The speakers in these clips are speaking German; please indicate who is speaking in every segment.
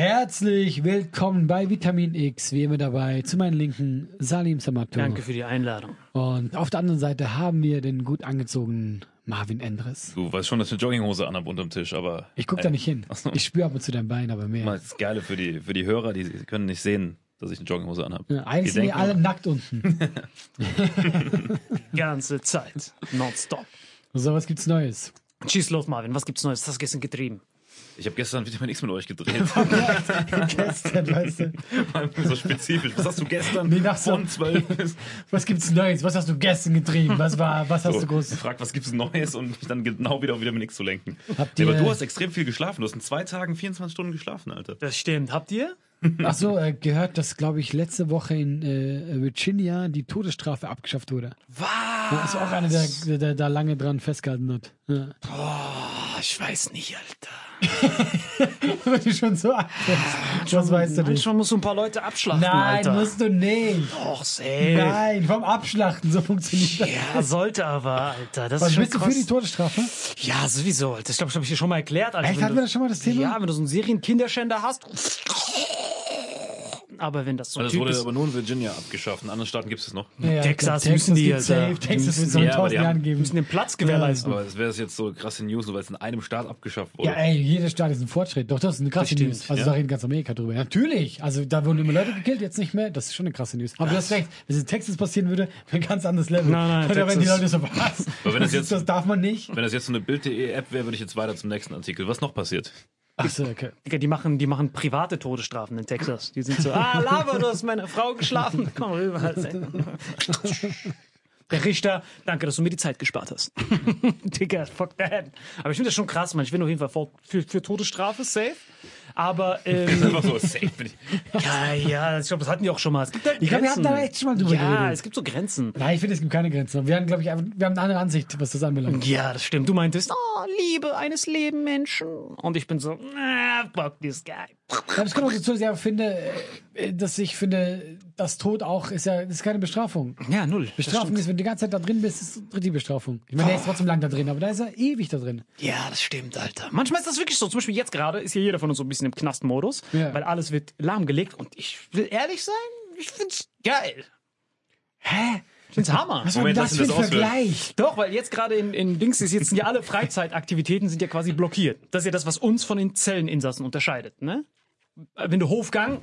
Speaker 1: Herzlich willkommen bei Vitamin X, wie immer dabei, zu meinen Linken Salim Samato.
Speaker 2: Danke für die Einladung.
Speaker 1: Und auf der anderen Seite haben wir den gut angezogenen Marvin Endres.
Speaker 3: Du weißt schon, dass ich eine Jogginghose anhab unterm Tisch, aber
Speaker 1: Ich guck da nicht hin. Ich spüre ab und zu dein Bein, aber mehr.
Speaker 3: das Geile für die, für die Hörer, die können nicht sehen, dass ich eine Jogginghose anhab.
Speaker 1: Ja, eigentlich sind wir alle nackt unten.
Speaker 2: Ganze Zeit. Nonstop.
Speaker 1: So, was gibt's Neues?
Speaker 2: Schieß los, Marvin. Was gibt's Neues? Was hast du gestern getrieben?
Speaker 3: Ich habe gestern Vitamin X mit euch gedreht.
Speaker 1: Gestern, weißt du.
Speaker 3: so spezifisch. Was hast du gestern
Speaker 1: Nee, nach so-
Speaker 3: von 12 bis...
Speaker 1: Was gibt's Neues? Was hast du gestern getrieben? Was war, was hast
Speaker 3: So,
Speaker 1: du groß?
Speaker 3: fragt, was gibt's Neues und mich dann genau wieder auf Vitamin X zu lenken.
Speaker 1: Habt
Speaker 3: Nee,
Speaker 1: ihr,
Speaker 3: aber du hast extrem viel geschlafen. Du hast in zwei Tagen 24 Stunden geschlafen, Alter.
Speaker 2: Das stimmt. Habt ihr?
Speaker 1: ach so, äh, gehört, dass, glaube ich, letzte Woche in äh, Virginia die Todesstrafe abgeschafft wurde.
Speaker 2: Was?
Speaker 1: Das ist auch einer, der, der, der da lange dran festgehalten hat. Ja.
Speaker 2: Oh, ich weiß nicht, Alter.
Speaker 1: Wenn du schon so antwortest. Was weißt du nicht?
Speaker 2: Manchmal musst du ein paar Leute abschlachten,
Speaker 1: Nein,
Speaker 2: Alter.
Speaker 1: musst du nicht.
Speaker 2: Doch, safe.
Speaker 1: Nein, vom Abschlachten, so funktioniert das.
Speaker 2: Ja, sollte aber, Alter. Das
Speaker 1: Was
Speaker 2: ist schon
Speaker 1: bist du für die Todesstrafe?
Speaker 2: Ja, sowieso, Alter. Ich glaube, das habe ich dir schon mal erklärt. Alter.
Speaker 1: Echt, hatten
Speaker 2: du-
Speaker 1: wir das schon mal das Thema?
Speaker 2: Ja, wenn du so einen Serienkinderschänder hast. Aber wenn das so ein
Speaker 3: Das
Speaker 2: Typ
Speaker 3: wurde
Speaker 2: ist.
Speaker 3: aber nur in Virginia abgeschafft. In anderen Staaten gibt es noch.
Speaker 1: Ja,
Speaker 2: Texas
Speaker 1: klar,
Speaker 2: müssen die, Alter.
Speaker 1: safe. Texas
Speaker 2: müssen-
Speaker 1: wird so
Speaker 3: ja,
Speaker 1: tausend
Speaker 3: haben-
Speaker 1: Jahren geben.
Speaker 2: müssen den Platz gewährleisten.
Speaker 3: Aber es wäre jetzt so krasse News, nur weil es in einem Staat abgeschafft wurde.
Speaker 1: Ja, ey, jeder Staat ist ein Fortschritt. Doch, das ist eine krasse News. Also
Speaker 3: ja.
Speaker 1: da reden ganz Amerika drüber. Natürlich. Also da wurden immer Leute gekillt, jetzt nicht mehr. Das ist schon eine krasse News. Aber du hast recht. Wenn es in Texas passieren würde, wäre ein ganz anderes Level.
Speaker 2: Nein, nein,
Speaker 1: Da wären die Leute so, was?
Speaker 3: Aber wenn das jetzt-
Speaker 1: das darf man nicht.
Speaker 3: Wenn das jetzt so eine Bild.de-App wäre, würde ich jetzt weiter zum nächsten Artikel. Was noch passiert?
Speaker 1: Ach so, okay.
Speaker 2: Digga, die machen, die machen private Todesstrafen in Texas. Die sind so, ah, Lava, du hast meiner Frau geschlafen. Komm rüber. Der Richter, danke, dass du mir die Zeit gespart hast. Digga, fuck that. Aber ich finde das schon krass, man. Ich bin auf jeden Fall für, für Todesstrafe, safe. Aber, ähm,
Speaker 3: Einfach so safe bin ich.
Speaker 2: ja, ja, ich glaube, das hatten die auch schon mal. Es gibt halt
Speaker 1: Ich glaube, wir hatten da echt schon mal drüber
Speaker 2: Ja,
Speaker 1: geredet.
Speaker 2: es gibt so Grenzen.
Speaker 1: Nein, ich finde, es gibt keine Grenzen. Wir haben, glaube ich, einfach- wir haben eine andere Ansicht, was das anbelangt.
Speaker 2: Ja, das stimmt. Du meintest, oh, Liebe eines Lebensmenschen. Und ich bin so, ah, fuck this guy.
Speaker 1: Ja, das kommt auch dazu, dass ich aber finde, äh, dass ich finde, das Tod auch ist ja, das ist keine Bestrafung.
Speaker 2: Ja, null.
Speaker 1: Bestrafung ist, wenn du die ganze Zeit da drin bist, ist die Bestrafung. Ich meine, der ist trotzdem lang da drin, aber da ist er ewig da drin.
Speaker 2: Ja, das stimmt, Alter. Manchmal ist das wirklich so. Zum Beispiel jetzt gerade ist hier jeder von uns so ein bisschen im Knastmodus,
Speaker 1: Ja.
Speaker 2: weil alles wird lahmgelegt. Und ich will ehrlich sein, ich find's geil.
Speaker 1: Hä?
Speaker 2: Ich find's Hammer.
Speaker 1: Was
Speaker 3: Moment,
Speaker 1: das für ein. Vergleich?
Speaker 2: Doch, weil jetzt gerade in, in Dings ist jetzt sind ja alle Freizeitaktivitäten sind ja quasi blockiert. Das ist ja das, was uns von den Zelleninsassen unterscheidet, ne? Wenn du Hofgang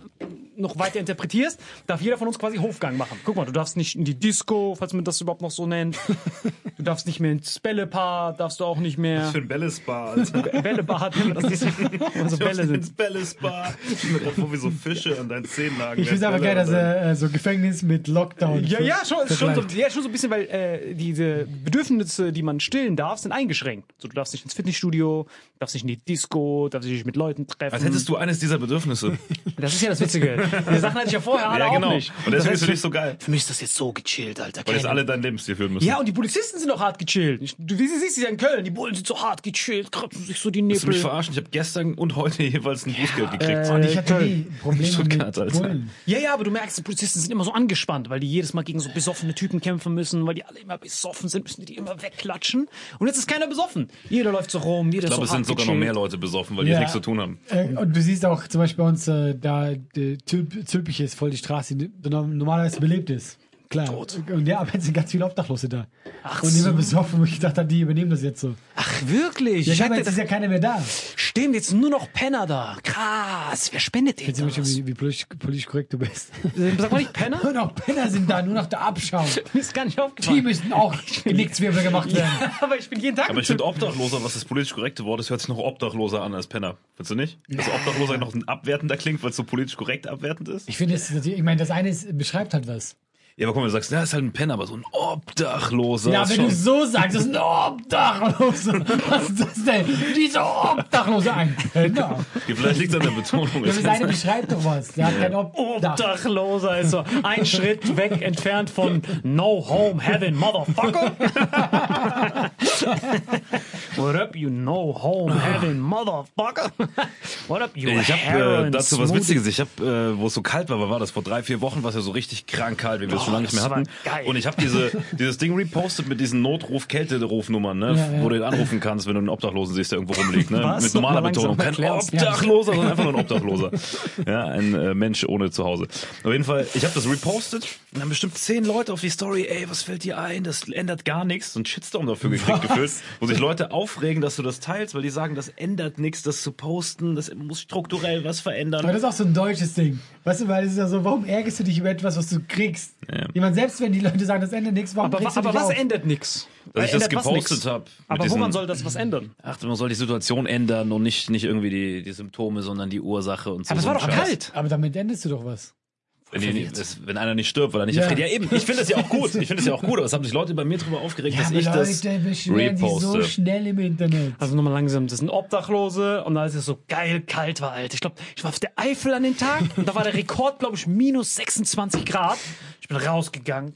Speaker 2: noch weiter interpretierst, darf jeder von uns quasi Hofgang machen. Guck mal, du darfst nicht in die Disco, falls man das überhaupt noch so nennt. Du darfst nicht mehr ins Bällepaar, darfst du auch nicht mehr.
Speaker 3: Für ein Bällesbar, Alter.
Speaker 2: Bällebad, wenn man das diese, wo so Bälle sind.
Speaker 3: ins Bällesbar. Vor wie so Fische an deinen Zehen lagen.
Speaker 1: Ich finde es aber geil, dass äh, so Gefängnis mit Lockdown.
Speaker 2: Ja, ja, schon, schon, so, ja, schon so ein bisschen, weil äh, diese Bedürfnisse, die man stillen darf, sind eingeschränkt. So, du darfst nicht ins Fitnessstudio, darfst nicht in die Disco, darfst dich nicht mit Leuten treffen.
Speaker 3: Als hättest du eines dieser Bedürfnisse.
Speaker 2: das ist ja das Witzige. Die Sachen hatte ich ja vorher alle
Speaker 3: ja,
Speaker 2: auch
Speaker 3: genau.
Speaker 2: nicht.
Speaker 3: Und
Speaker 2: Das
Speaker 3: deswegen
Speaker 2: heißt,
Speaker 3: ist für dich so geil.
Speaker 2: Für mich ist das jetzt so gechillt, Alter.
Speaker 3: Weil jetzt alle dein Lebensstil führen müssen.
Speaker 2: ja, und die Polizisten sind auch hart gechillt. Ich, du wie sie siehst, sie ja in Köln, die Bullen sind so hart gechillt, kratzen sich so die
Speaker 3: Willst du mich verarschen? Ich habe gestern und heute jeweils ein Bußgeld gekriegt.
Speaker 2: äh,
Speaker 1: Und ich hatte nie Probleme
Speaker 3: Stuttgart,
Speaker 1: mit
Speaker 3: Alter.
Speaker 1: Bullen.
Speaker 2: Ja, ja, aber du merkst, die Polizisten sind immer so angespannt, weil die jedes Mal gegen so besoffene Typen kämpfen müssen, weil die alle immer besoffen sind, müssen die die immer wegklatschen. Und jetzt ist keiner besoffen. Jeder läuft so rum, jeder
Speaker 3: ich glaube,
Speaker 2: ist
Speaker 3: es
Speaker 2: so
Speaker 3: sind sogar noch mehr Leute besoffen, weil die
Speaker 1: Ja.
Speaker 3: nichts zu tun haben.
Speaker 1: Äh, und du siehst auch zum Beispiel bei uns, äh, da die Zülpich ist voll die Straße, die normalerweise belebt ist. Klar. Und ja, aber jetzt sind ganz viele Obdachlose da.
Speaker 2: Ach
Speaker 1: und immer
Speaker 2: so.
Speaker 1: besoffen, wo ich gedacht habe, die übernehmen das jetzt so.
Speaker 2: Ach, wirklich?
Speaker 1: Ja,
Speaker 2: ich
Speaker 1: ich meine,
Speaker 2: hatte,
Speaker 1: jetzt ist ja keiner mehr da.
Speaker 2: stimmt, jetzt nur noch Penner da. Krass, wer spendet
Speaker 1: wir
Speaker 2: das?
Speaker 1: schon, wie, wie politisch, politisch korrekt du bist.
Speaker 2: Sag mal nicht Penner?
Speaker 1: Nur noch Penner sind da, nur noch der Abschaum.
Speaker 2: Mir ist gar nicht
Speaker 1: Die
Speaker 2: aufgefallen.
Speaker 1: müssen auch Genickzwirbel gemacht werden.
Speaker 2: Ja, aber ich bin jeden Tag
Speaker 3: Aber ich finde Obdachloser, was das politisch korrekte Wort ist, hört sich noch obdachloser an als Penner. Findest du nicht? Dass Obdachloser noch ein abwertender klingt, weil es so politisch korrekt abwertend ist?
Speaker 1: Ich finde, ich meine, das eine ist, beschreibt halt was.
Speaker 3: Ja, aber guck mal, du sagst, ja, ist halt ein Penner, aber so ein Obdachloser
Speaker 1: Ja, wenn
Speaker 3: schon...
Speaker 1: du so sagst, das ist ein Obdachloser. Was ist das denn? Dieser Obdachlose ein Penner.
Speaker 3: Ja, Vielleicht liegt es an der Betonung.
Speaker 1: Ja, das eine beschreibt doch was. Der hat kein Obdach.
Speaker 2: Obdachloser ist so ein Schritt weg entfernt von No Home Heaven, Motherfucker. What up, you No Home Heaven, Motherfucker? What up, you
Speaker 3: Ich habe äh, dazu was Witziges. Ich habe, äh, wo es so kalt war, war das vor drei, vier Wochen, war es ja so richtig krank kalt, wie wir es schon lange nicht mehr hatten. Und ich habe diese, dieses Ding repostet mit diesen Notruf-Kälterufnummern, ne,
Speaker 1: Ja, ja.
Speaker 3: wo du ihn anrufen kannst, wenn du einen Obdachlosen siehst, der irgendwo rumliegt. Ne?
Speaker 2: Was?
Speaker 3: Mit normaler Betonung. Kein. Obdachloser, sondern einfach nur ein Obdachloser. Ja, ein äh, Mensch ohne Zuhause. Auf jeden Fall, ich habe das repostet und dann bestimmt zehn Leute auf die Story, ey, was fällt dir ein? Das ändert gar nichts. So ein Shitstorm dafür gekriegt gefühlt, wo sich Leute aufregen, dass du das teilst, weil die sagen, das ändert nichts, das zu posten, das muss strukturell was verändern.
Speaker 1: Aber das ist auch so ein deutsches Ding. Weißt du, weil es ist ja so, warum ärgerst du dich über etwas, was du kriegst?
Speaker 3: Ja.
Speaker 1: Ich meine, selbst wenn die Leute sagen, das ändert nichts, warum
Speaker 2: Aber,
Speaker 1: regst du
Speaker 2: aber
Speaker 1: dich
Speaker 2: was
Speaker 1: auf?
Speaker 2: ändert nix?
Speaker 3: Dass ich das
Speaker 2: Ändert was
Speaker 3: gepostet habe.
Speaker 2: Aber woran soll das was ändern?
Speaker 3: Ach, man soll die Situation ändern und nicht, nicht irgendwie die, die Symptome, sondern die Ursache und so.
Speaker 2: Aber es
Speaker 3: so
Speaker 2: war doch kalt.
Speaker 1: Aber damit endest du doch was.
Speaker 3: Wenn, die, das, wenn einer nicht stirbt, weil er nicht
Speaker 1: Ja.
Speaker 3: erfriert. Ja, eben. Ich finde das ja auch gut. Ich finde das ja auch gut. Aber es haben sich Leute bei mir drüber aufgeregt,
Speaker 1: Ja,
Speaker 3: dass ich das
Speaker 1: Leute beschweren sich so
Speaker 3: reposte.
Speaker 1: schnell im Internet.
Speaker 2: Also nochmal langsam, das sind Obdachlose und als es so geil kalt war, Alter. Ich glaube, ich war auf der Eifel an den Tag und da war der Rekord, glaube ich, minus 26 Grad. Ich bin rausgegangen.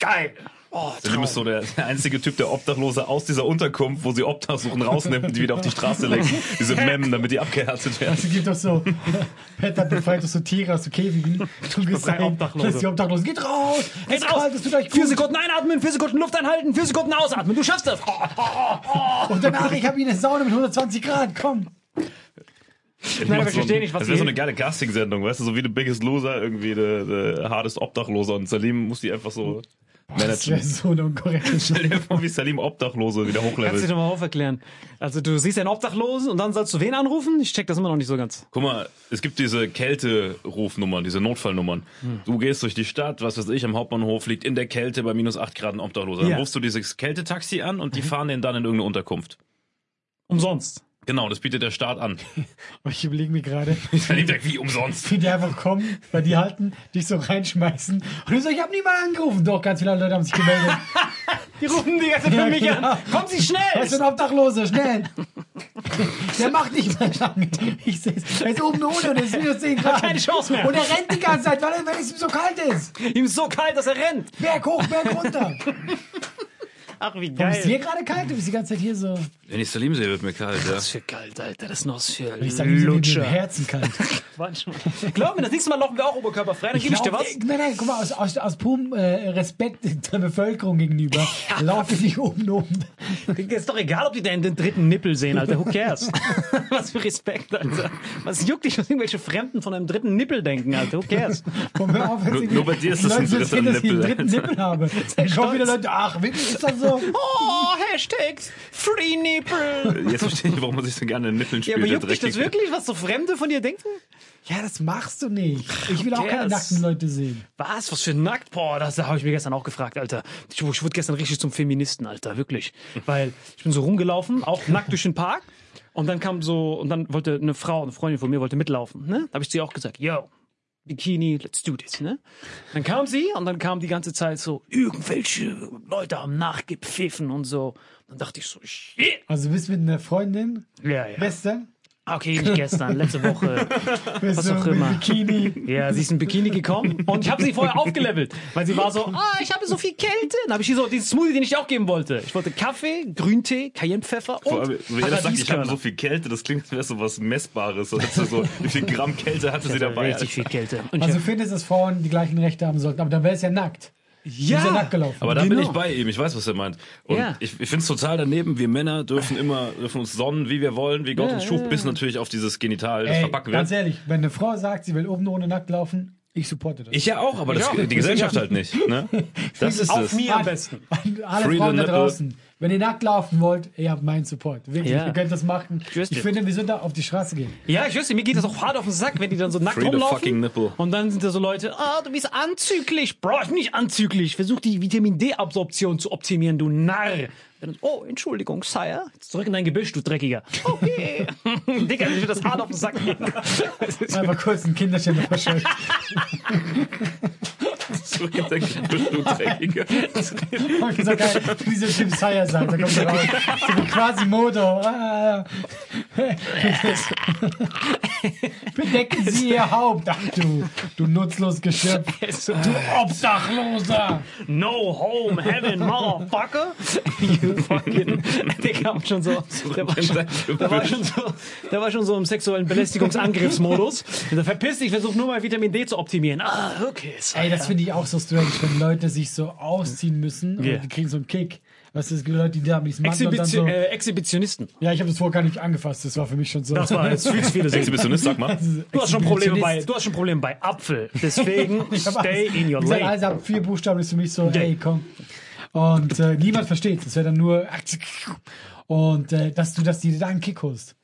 Speaker 2: Geil. Oh, Traum.
Speaker 3: ist so der, der einzige Typ, der Obdachlose aus dieser Unterkunft, wo sie Obdach suchen, rausnimmt und die wieder auf die Straße legt. Diese Memmen, damit die abgehärtet werden.
Speaker 1: Es gibt doch so, Petter befreit so Tiere aus so Käfigen. Du gesagt,
Speaker 2: Obdachlose.
Speaker 1: die Obdachlosen, geht raus!
Speaker 2: Geht raus.
Speaker 1: kalt, es tut euch
Speaker 2: Vier
Speaker 1: gut.
Speaker 2: Sekunden einatmen, vier Sekunden Luft einhalten, vier Sekunden ausatmen. Du schaffst das.
Speaker 1: Und danach, ich habe hier eine Sauna mit 120 Grad, komm!
Speaker 2: Nein, aber
Speaker 3: so
Speaker 2: ich verstehe
Speaker 3: ein-
Speaker 2: nicht, was
Speaker 3: Das wäre so eine geile Casting-Sendung, weißt du, so wie The Biggest Loser, irgendwie der, der hardest Obdachloser und Salim muss die einfach so
Speaker 1: Das wäre
Speaker 3: managen.
Speaker 1: so eine unkorrekte
Speaker 3: Stell dir vor, wie Salim Obdachlose wieder
Speaker 2: Kannst du
Speaker 3: hochlevelt.
Speaker 2: dir mal auferklären? Also du siehst einen Obdachlosen und dann sollst du wen anrufen? Ich check das immer noch nicht so ganz.
Speaker 3: Guck mal, es gibt diese Kälte-Rufnummern, diese Notfallnummern.
Speaker 2: Hm.
Speaker 3: Du gehst durch die Stadt, was weiß ich, am Hauptbahnhof liegt in der Kälte bei minus 8 Grad ein Obdachloser. Dann
Speaker 2: Ja. Mhm.
Speaker 3: rufst du dieses Kältetaxi an und die fahren den dann in irgendeine Unterkunft.
Speaker 2: Umsonst.
Speaker 3: Genau, das bietet der Staat an.
Speaker 1: Aber ich überlege mir gerade,
Speaker 3: Wie umsonst.
Speaker 1: wie die einfach kommen, bei dir halten, dich so reinschmeißen. Und du so, ich habe niemanden angerufen. Doch, ganz viele Leute haben sich gemeldet.
Speaker 2: Die rufen die ganze Zeit
Speaker 1: Ja,
Speaker 2: für mich
Speaker 1: genau.
Speaker 2: an. Kommen Sie schnell!
Speaker 1: Was ist ein Obdachloser? Schnell! Der macht nicht mehr lang. Ich sehe es. Er ist oben ohne und es ist minus 10 Grad.
Speaker 2: keine Chance mehr.
Speaker 1: Und er rennt die ganze Zeit, weil, weil es ihm so kalt ist.
Speaker 2: Ihm ist so kalt, dass er rennt.
Speaker 1: Berg hoch, Berg runter.
Speaker 2: Ach, wie
Speaker 1: Warum ist dir
Speaker 2: geil.
Speaker 1: gerade kalt? Du bist die ganze Zeit hier so.
Speaker 3: Wenn ich Salim sehe, wird mir kalt, ja.
Speaker 2: Das ist für kalt, Alter. Das ist noch für
Speaker 1: Ich im
Speaker 2: Lutscher.
Speaker 1: Herzen kalt.
Speaker 2: Manchmal. Glaub mir, das nächste Mal laufen wir auch oberkörperfrei, dann gebe ich dir was.
Speaker 1: Nein, nein, guck mal, aus, aus, aus purem äh, Respekt der Bevölkerung gegenüber laufe ich nicht oben oben.
Speaker 2: Ist doch egal, ob die da den dritten Nippel sehen, Alter. Who cares? was für Respekt, Alter. Was juckt dich, was irgendwelche Fremden von einem dritten Nippel denken, Alter? Who cares?
Speaker 1: Komm, hör auf,
Speaker 3: Nur- nur bei dir ist das ein dritter
Speaker 1: sehen, dass ich einen
Speaker 3: Nippel,
Speaker 1: dritten Nippel habe. Dann kommen wieder Leute, ach, wirklich ist das so?
Speaker 2: Oh, Hashtag Free Nippel.
Speaker 3: Jetzt verstehe ich, warum man sich so gerne in Nippeln
Speaker 2: Ja,
Speaker 3: spielt.
Speaker 2: aber
Speaker 3: der
Speaker 2: juckt dich das wirklich, was so Fremde von dir denken?
Speaker 1: Ja, das machst du nicht. Ich will auch keine
Speaker 2: cares?
Speaker 1: nackten Leute sehen.
Speaker 2: Was? Was für nackt? Boah, das habe ich mir gestern auch gefragt, Alter. Ich, ich wurde gestern richtig zum Feministen, Alter, wirklich. Weil ich bin so rumgelaufen, auch nackt durch den Park. Und dann kam so, und dann wollte eine Frau, eine Freundin von mir, wollte mitlaufen. Ne? Da habe ich zu ihr auch gesagt, yo, Bikini, let's do this. Ne? Dann kam sie und dann kam die ganze Zeit so, irgendwelche Leute haben nachgepfiffen und so. Dann dachte ich so, shit.
Speaker 1: Also du bist mit einer Freundin,
Speaker 2: Ja, ja.
Speaker 1: Western,
Speaker 2: Okay, nicht gestern, letzte Woche. Was auch immer.
Speaker 1: Bikini.
Speaker 2: Ja, sie ist in Bikini gekommen und ich habe sie vorher aufgelevelt, weil sie war so, ah, ich habe so viel Kälte. Dann habe ich hier so diesen Smoothie, den ich auch geben wollte. Ich wollte Kaffee, Grüntee, Cayennepfeffer
Speaker 3: Vor
Speaker 2: und
Speaker 3: allem, Wenn jeder sagt, ich habe so viel Kälte, das klingt, als wäre so was Messbares. Also so, wie viel Gramm Kälte hatte sie
Speaker 2: Also
Speaker 3: dabei?
Speaker 2: richtig viel Kälte. Und
Speaker 1: Also
Speaker 2: ich,
Speaker 1: findest, dass Frauen die gleichen Rechte haben sollten, aber dann wäre es ja nackt. Du bist ja nackt gelaufen.
Speaker 3: Aber da bin
Speaker 2: Genau.
Speaker 3: ich bei ihm, ich weiß, was er meint. Und
Speaker 2: Ja.
Speaker 3: ich, ich finde es total daneben, wir Männer dürfen immer, dürfen uns sonnen, wie wir wollen, wie Gott
Speaker 2: Ja,
Speaker 3: uns schuf,
Speaker 2: ja,
Speaker 3: bis natürlich auf dieses Genital, das
Speaker 1: Ey,
Speaker 3: verbacken
Speaker 1: ganz
Speaker 3: wird.
Speaker 1: ehrlich, wenn eine Frau sagt, sie will oben ohne nackt laufen, ich supporte das.
Speaker 3: Ich ja auch, aber das,
Speaker 2: auch.
Speaker 3: die Gesellschaft halt nicht. Ne? Das ist
Speaker 2: auf
Speaker 3: es.
Speaker 2: mir am besten.
Speaker 1: Alle
Speaker 3: Free
Speaker 1: Frauen da draußen, wenn ihr nackt laufen wollt, ihr habt meinen Support. Wirklich,
Speaker 2: Ja.
Speaker 1: ihr könnt das machen.
Speaker 2: schwör's
Speaker 1: Ich
Speaker 2: dir.
Speaker 1: finde, wir sind da auf die Straße gehen.
Speaker 2: Ja, ich nicht, mir geht das auch hart auf den Sack, wenn die dann so nackt
Speaker 3: Free
Speaker 2: rumlaufen.
Speaker 3: fucking nipple.
Speaker 2: Und dann sind da so Leute, ah, du bist anzüglich. Bro, ich bin nicht anzüglich. Versuch die Vitamin D-Absorption zu optimieren, du Narr. Oh, Entschuldigung, Sire. Jetzt zurück in dein Gebüsch, du Dreckiger. Okay. Digga, ich will das hart auf den Sack.
Speaker 1: Einfach kurz ein Kinderständer verscheucht.
Speaker 3: Dein Gebüsch, du Dreckiger.
Speaker 1: Und gesagt, geil, wie dieser Typ Sire sagt, da kommt er raus. So wie quasi Moto. Ah. Bedecken Sie Ihr Haupt. Ach du, du nutzlos Geschöpf. Du Obdachloser.
Speaker 2: No home heaven, motherfucker. You fucking. Der kam schon so. Der war schon, der war schon so, der war schon so im sexuellen Belästigungsangriffsmodus. Der verpiss dich, versuch nur mal Vitamin D zu optimieren. Ah, okay.
Speaker 1: Ey, das finde ich auch so strange, wenn Leute sich so ausziehen müssen
Speaker 2: Ja.
Speaker 1: und die kriegen so einen Kick. Weißt du, es gibt Leute, die da und dann
Speaker 2: Exhibition,
Speaker 1: so,
Speaker 2: äh, Exhibitionisten.
Speaker 1: Ja, ich habe das vorher gar nicht angefasst. Das war für mich schon so.
Speaker 2: Das war jetzt viel zu viele Sinn.
Speaker 3: Exhibitionist, sag mal.
Speaker 2: Du hast schon Probleme bei, du hast schon Probleme bei Apfel. Deswegen stay in your lane.
Speaker 1: alles ab vier Buchstaben ist für mich so, ey, komm. Und äh, niemand versteht. Das wäre dann nur. Und äh, dass du, dass die da einen Kick holst.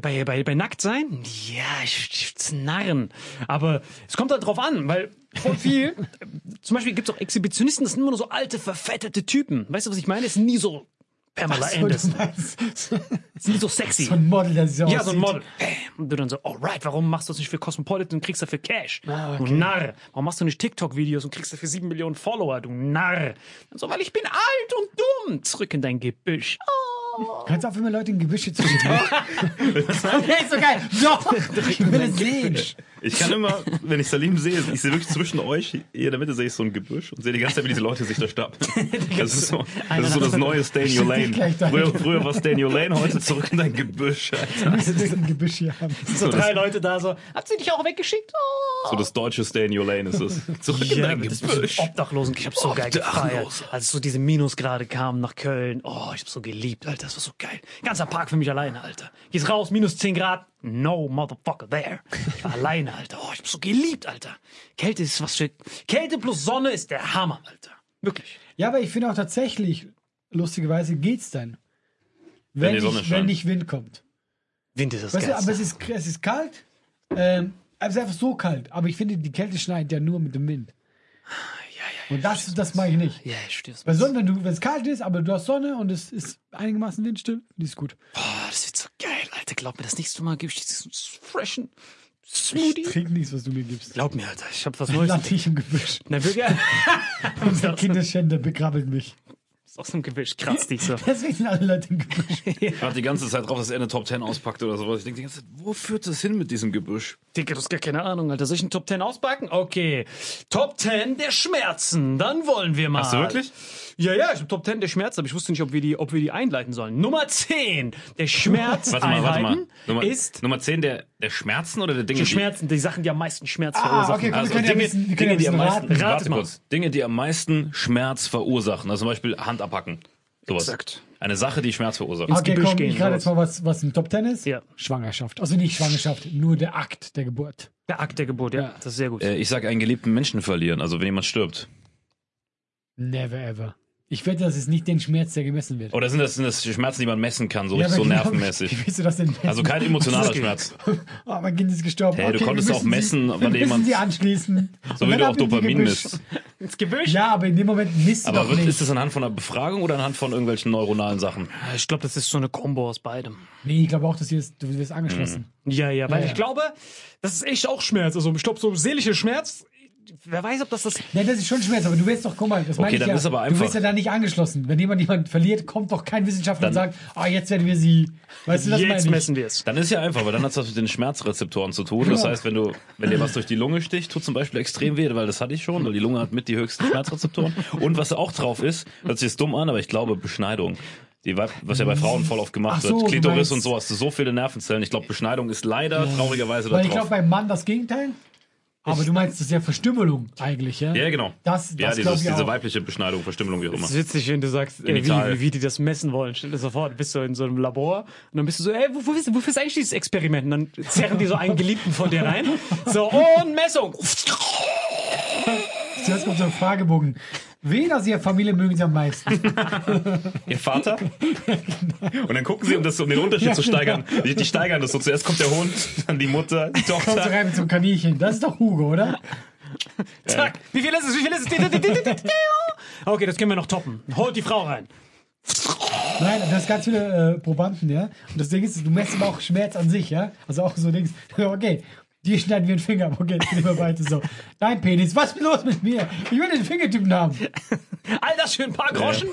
Speaker 2: Bei, bei, bei nackt sein? Ja, ich, ich Narren. Aber es kommt halt drauf an, weil voll viel, zum Beispiel gibt es auch Exhibitionisten, das sind immer nur so alte, verfettete Typen. Weißt du, was ich meine? Es sind nie so Pamela
Speaker 1: So, so
Speaker 2: Es sind nie so sexy.
Speaker 1: ein Model, der so
Speaker 2: ja, so ein
Speaker 1: aussieht.
Speaker 2: Model. Und du dann so, alright, warum machst du das nicht für Cosmopolitan und kriegst dafür Cash?
Speaker 1: Ah,
Speaker 2: Du Narr. Warum machst du nicht TikTok-Videos und kriegst dafür sieben Millionen Follower? Du Narr. Und so, weil ich bin alt und dumm. Zurück in dein Gebüsch. Oh.
Speaker 1: Kannst du aufhören, Leute in Gebüsche zu okay, ist so geil. Doch, ich will es sehen.
Speaker 3: Ich kann immer, wenn ich Salim sehe, ich sehe wirklich zwischen euch, hier in der Mitte sehe ich so ein Gebüsch und sehe die ganze Zeit, wie diese Leute sich da stapeln. Das ist so das, ist so das neue Stay in Your Lane. Früher, früher war Stay in Your Lane, heute zurück in dein Gebüsch. Alter.
Speaker 1: Du müsstest ein Gebüsch hier haben.
Speaker 2: So drei Leute da so, habt ihr dich auch weggeschickt? Oh.
Speaker 3: So das deutsche Stay in Your Lane ist es. Zurück in dein
Speaker 2: das
Speaker 3: Gebüsch.
Speaker 2: Obdachlosen, ich hab so geil gefeiert. Als so diese Minusgrade kamen nach Köln. Oh, ich hab so geliebt, Alter, das war so geil. Ganzer Park für mich alleine, Alter. Gehst raus, minus 10 Grad. No motherfucker there. Ich war alleine, Alter. Oh, ich hab so geliebt, Alter. Kälte ist was für... Kälte plus Sonne ist der Hammer, Alter. Wirklich.
Speaker 1: Ja, aber ich finde auch tatsächlich, lustigerweise geht's dann. Wenn,
Speaker 3: die Sonne
Speaker 1: nicht, wenn nicht Wind kommt.
Speaker 2: Wind ist das
Speaker 1: Weißt du, aber es ist, es ist kalt. Ähm, es ist einfach so kalt. Aber ich finde, die Kälte schneit ja nur mit dem Wind.
Speaker 2: ja, ja,
Speaker 1: Und das, das mag ich nicht.
Speaker 2: ja, ich steh's.
Speaker 1: Bei Sonne, wenn du, wenn es kalt ist, aber du hast Sonne und es ist einigermaßen windstill, die ist gut.
Speaker 2: Oh, das wird so geil, Alter. Glaub mir, das nächste Mal gebe ich dir diesen freshen
Speaker 1: Ich
Speaker 2: Smoothie.
Speaker 1: trinke nichts, was du mir gibst.
Speaker 2: Glaub mir, Alter, ich hab was Neues.
Speaker 1: Lande ich im Gebüsch.
Speaker 2: Na, wirklich?
Speaker 1: Unser Kinderschänder begrabbelt mich.
Speaker 2: Aus dem Gebüsch kratzt dich so.
Speaker 1: Deswegen sind alle Leute im Gebüsch.
Speaker 3: Ich warte die ganze Zeit drauf, dass er eine Top 10 auspackt oder sowas. Ich denke die ganze Zeit, wo führt das hin mit diesem Gebüsch?
Speaker 2: Digga, du hast gar keine Ahnung, Alter. Soll ich einen Top 10 auspacken? Okay. Top 10 der Schmerzen. Dann wollen wir mal.
Speaker 3: Hast du wirklich?
Speaker 2: Ja, ja, ich habe Top 10 der Schmerzen, aber ich wusste nicht, ob wir die, ob wir die einleiten sollen. Nummer 10 der Schmerz
Speaker 3: Warte mal, warte mal. Nummer,
Speaker 2: ist
Speaker 3: Nummer 10 der, der Schmerzen oder der Dinge,
Speaker 2: die Schmerzen, die Sachen, die am meisten Schmerz
Speaker 1: Ah,
Speaker 2: verursachen.
Speaker 1: okay,
Speaker 3: die, also
Speaker 1: können ja
Speaker 3: Dinge,
Speaker 1: wissen,
Speaker 3: Dinge, die am meisten,
Speaker 1: raten.
Speaker 2: Rate
Speaker 3: warte
Speaker 2: mal.
Speaker 3: kurz, Dinge, die am meisten Schmerz verursachen. Also zum Beispiel Hand abhacken. Sowas.
Speaker 2: Exakt.
Speaker 3: Eine Sache, die Schmerz verursacht.
Speaker 2: Ins
Speaker 1: Okay, komm,
Speaker 2: gehen,
Speaker 1: ich rate jetzt mal, was, was ein Top Ten ist.
Speaker 2: Ja.
Speaker 1: Schwangerschaft. Also nicht Schwangerschaft, nur der Akt der Geburt.
Speaker 2: Der Akt der Geburt, ja.
Speaker 1: Ja.
Speaker 2: Das ist sehr gut.
Speaker 3: Äh, ich sage einen geliebten Menschen verlieren, also wenn jemand stirbt.
Speaker 1: Never ever. Ich wette, das ist nicht den Schmerz, der gemessen wird.
Speaker 3: Oder sind das, sind das Schmerzen, die man messen kann, so
Speaker 1: Ja,
Speaker 3: richtig so
Speaker 1: aber genau,
Speaker 3: nervenmäßig?
Speaker 1: Wie willst du das denn messen?
Speaker 3: Also kein emotionaler
Speaker 2: Okay.
Speaker 3: Schmerz.
Speaker 1: Oh, mein Kind ist gestorben.
Speaker 3: Hey, du
Speaker 1: okay,
Speaker 3: konntest
Speaker 1: wir
Speaker 3: auch messen,
Speaker 1: sie,
Speaker 3: wann jemand-
Speaker 1: sie anschließen.
Speaker 3: So wie du auch Dopamin misst.
Speaker 2: Ins Gebüsch?
Speaker 1: Ja, aber in dem Moment misst du
Speaker 3: Aber
Speaker 1: doch
Speaker 3: wird,
Speaker 1: nicht.
Speaker 3: ist das anhand von einer Befragung oder anhand von irgendwelchen neuronalen Sachen?
Speaker 2: Ich glaube, das ist so eine Kombo aus beidem.
Speaker 1: nee, ich glaube auch, dass du, jetzt- du wirst angeschlossen.
Speaker 2: Ja, ja, weil
Speaker 1: Ja, ja.
Speaker 2: ich glaube, das ist echt auch Schmerz. Also ich glaube, so seelischer Schmerz, wer weiß, ob das das...
Speaker 1: Nee, das ist schon Schmerz, aber du wirst doch, guck mal, das meine
Speaker 3: Okay,
Speaker 1: ich
Speaker 3: dann
Speaker 1: ja,
Speaker 3: ist aber
Speaker 1: du
Speaker 3: einfach.
Speaker 1: wirst ja da nicht angeschlossen. Wenn jemand jemand verliert, kommt doch kein Wissenschaftler und
Speaker 3: Dann-
Speaker 1: sagt, ah, jetzt werden wir sie, weißt du, das
Speaker 2: Jetzt messen wir es.
Speaker 3: Dann ist ja einfach, weil dann hat es was mit den Schmerzrezeptoren zu tun. Das
Speaker 1: Genau.
Speaker 3: heißt, wenn du, wenn dir was durch die Lunge sticht, tut zum Beispiel extrem weh, weil das hatte ich schon, weil die Lunge hat mit die höchsten Schmerzrezeptoren. Und was auch drauf ist, hört sich jetzt dumm an, aber ich glaube Beschneidung. Die, Weib- was ja bei Frauen voll oft gemacht
Speaker 1: Ach so,
Speaker 3: wird.
Speaker 1: du
Speaker 3: Klitoris
Speaker 1: meinst-
Speaker 3: und so hast du so viele Nervenzellen. Ich glaube, Beschneidung ist leider traurigerweise da
Speaker 1: Weil ich glaube, beim Mann das Gegenteil. Aber du meinst, das ist ja Verstümmelung eigentlich, ja?
Speaker 3: ja, genau.
Speaker 1: Das,
Speaker 3: ja,
Speaker 1: das glaube
Speaker 3: dieses,
Speaker 1: ich
Speaker 3: diese
Speaker 1: auch.
Speaker 3: weibliche Beschneidung, Verstümmelung, wie auch immer.
Speaker 2: Das ist witzig, wenn du sagst, äh, wie, wie, wie die das messen wollen. Stell dir du bist so in so einem Labor und dann bist du so, ey, wo- wofür ist, wofür ist eigentlich dieses Experiment? Und dann zerren die so einen Geliebten von dir rein. So, und Messung.
Speaker 1: Zuerst kommt so ein Fragebogen. Wen aus ihrer Familie mögen sie am meisten?
Speaker 3: Ihr Vater? Und dann gucken sie, um, das, um den Unterschied
Speaker 1: Ja,
Speaker 3: zu steigern. Die, die steigern das so. Zuerst kommt der Hund, dann die Mutter, die
Speaker 1: Kommt so
Speaker 3: Tochter.
Speaker 1: rein mit so einem Kaninchen. Das ist doch Hugo, oder?
Speaker 2: Zack. Wie viel ist es? Wie viel ist es? Okay, das können wir noch toppen. Holt die Frau rein.
Speaker 1: Nein, das ist ganz viele äh, Probanden, ja. Und das Ding ist, du messt aber auch Schmerz an sich, ja. Also auch so Dings. Okay, die schneiden wir den Finger ab. Okay, jetzt gehen wir weiter so. Dein Penis, was ist los mit mir? Ich will den Fingertypen haben.
Speaker 2: All das für ein paar Groschen?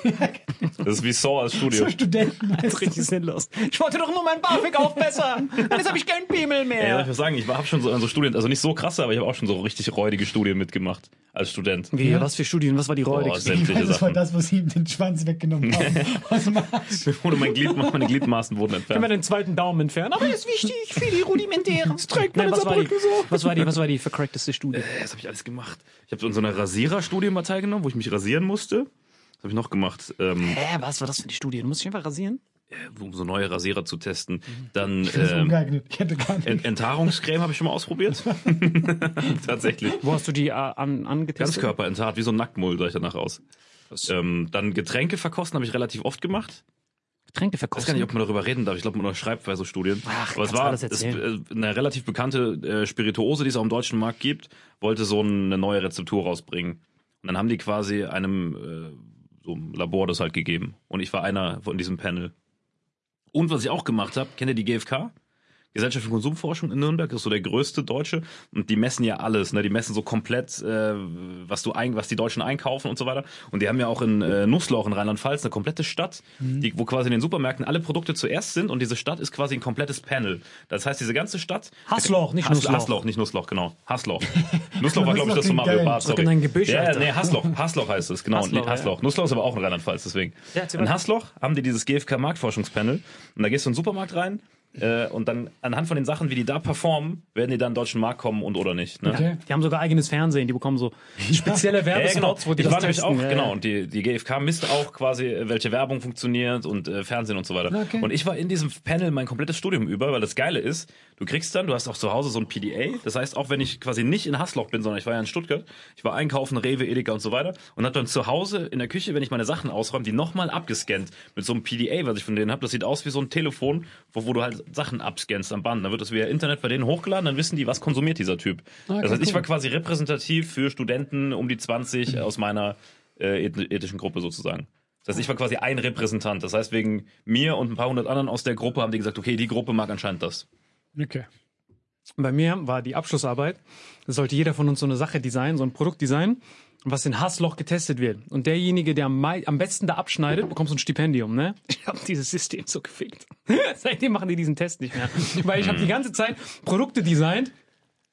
Speaker 3: Das ist wie Saw als Studio.
Speaker 1: So Studenten.
Speaker 2: Das ist richtig sinnlos. Ich wollte doch nur meinen BAföG aufbessern. Und jetzt habe ich keinen Piemel
Speaker 3: Ja, soll ich
Speaker 2: mehr.
Speaker 3: was sagen, ich habe schon so, so Studien, also nicht so krasse, aber ich habe auch schon so richtig räudige Studien mitgemacht als Student.
Speaker 2: Wie, was für Studien? Was war die räudigste?
Speaker 1: Ich weiß, das war
Speaker 3: Sachen.
Speaker 1: das, wo sie ihm den Schwanz weggenommen haben. Aus dem Arsch.
Speaker 3: Ohne mein Glied, meine Gliedmaßen wurden
Speaker 2: Können wir
Speaker 3: entfernt.
Speaker 2: den zweiten Daumen entfernen? Aber ist wichtig für die rudimentären. Das trägt Nein, was, war die, was war die, was war die vercrackteste Studie?
Speaker 3: Äh, Das habe ich alles gemacht. Ich habe so in so einer Rasiererstudie mal teilgenommen, wo ich mich rasieren musste. Was habe ich noch gemacht? Ähm,
Speaker 2: Hä, was war das für die Studie? Du musst dich einfach rasieren?
Speaker 3: um so neue Rasierer zu testen. Dann
Speaker 1: Das
Speaker 3: ähm,
Speaker 1: hätte gar nicht.
Speaker 3: Ent- Enthaarungscreme habe ich schon mal ausprobiert. Tatsächlich.
Speaker 2: Wo hast du die äh, an, angetestet?
Speaker 3: Ganzkörper enthaart, wie so ein Nacktmull sah ich danach aus. Ähm, dann Getränke verkosten habe ich relativ oft gemacht.
Speaker 2: Getränke
Speaker 3: Ich weiß gar
Speaker 2: verkosten.
Speaker 3: nicht, ob man darüber reden darf. Ich glaube, man unterschreibt bei so Studien.
Speaker 2: Ach,
Speaker 3: Aber es war
Speaker 2: alles
Speaker 3: es,
Speaker 2: erzählen.
Speaker 3: äh, eine relativ bekannte äh, Spirituose, die es auch im deutschen Markt gibt, wollte so eine neue Rezeptur rausbringen. Und dann haben die quasi einem äh, so einem Labor das halt gegeben. Und ich war einer von diesem Panel. Und was ich auch gemacht habe, kennt ihr die GfK? Gesellschaft für Konsumforschung in Nürnberg ist so der größte deutsche und die messen ja alles, ne? Die messen so komplett, äh, was du ein, was die Deutschen einkaufen und so weiter. Und die haben ja auch in äh, Nussloch in Rheinland-Pfalz eine komplette Stadt, die, wo quasi in den Supermärkten alle Produkte zuerst sind und diese Stadt ist quasi ein komplettes Panel. Das heißt, diese ganze Stadt.
Speaker 2: Hassloch, nicht
Speaker 3: Hass,
Speaker 2: Nussloch.
Speaker 3: Hassloch, nicht Nussloch, genau. Hassloch. Nussloch war, glaube ich, das von Mario
Speaker 2: geil.
Speaker 3: sorry.
Speaker 2: Ein Gebüsch,
Speaker 3: Ja,
Speaker 2: Alter.
Speaker 3: nee, Hassloch. Hassloch heißt es, genau.
Speaker 2: Hassloch,
Speaker 3: Hassloch. Hassloch. Nussloch ist aber auch in Rheinland-Pfalz, deswegen.
Speaker 2: Ja,
Speaker 3: in. Hassloch haben die dieses GfK-Marktforschungspanel und da gehst du in den Supermarkt rein äh, und dann anhand von den Sachen, wie die da performen, werden die dann in den deutschen Markt kommen und oder nicht. Ne?
Speaker 1: Okay.
Speaker 2: Die haben sogar eigenes Fernsehen, die bekommen so spezielle
Speaker 3: Ja, ja, genau.
Speaker 2: Werbespots, wo die
Speaker 3: ich
Speaker 2: das
Speaker 3: war
Speaker 2: testen.
Speaker 3: auch,
Speaker 2: Ja,
Speaker 3: genau,
Speaker 2: ja.
Speaker 3: und die, die GfK misst auch quasi, äh, welche Werbung funktioniert und äh, Fernsehen und so weiter.
Speaker 1: Okay.
Speaker 3: Und ich war in diesem Panel mein komplettes Studium über, weil das Geile ist, du kriegst dann, du hast auch zu Hause so ein PDA, das heißt, auch wenn ich quasi nicht in Hassloch bin, sondern ich war ja in Stuttgart, ich war einkaufen, Rewe, Edeka und so weiter und hab dann zu Hause in der Küche, wenn ich meine Sachen ausräume, die nochmal abgescannt mit so einem PDA, was ich von denen habe. Das sieht aus wie so ein Telefon, wo, wo du halt Sachen abscannst am Band. Dann wird das via Internet bei denen hochgeladen, dann wissen die, was konsumiert dieser Typ.
Speaker 1: Okay,
Speaker 3: das heißt, ich war quasi repräsentativ für Studenten um die 20 aus meiner äh, eth- ethischen Gruppe sozusagen. Das heißt, ich war quasi ein Repräsentant. Das heißt, wegen mir und ein paar hundert anderen aus der Gruppe haben die gesagt, okay, die Gruppe mag anscheinend das.
Speaker 1: Okay.
Speaker 2: Bei mir war die Abschlussarbeit, da sollte jeder von uns so eine Sache designen, so ein Produkt designen, was in Hassloch getestet wird. Und derjenige, der am, am besten da abschneidet, bekommt so ein Stipendium, ne? Ich habe dieses System so gefickt. Seitdem machen die diesen Test nicht mehr. Weil ich habe die ganze Zeit Produkte designt,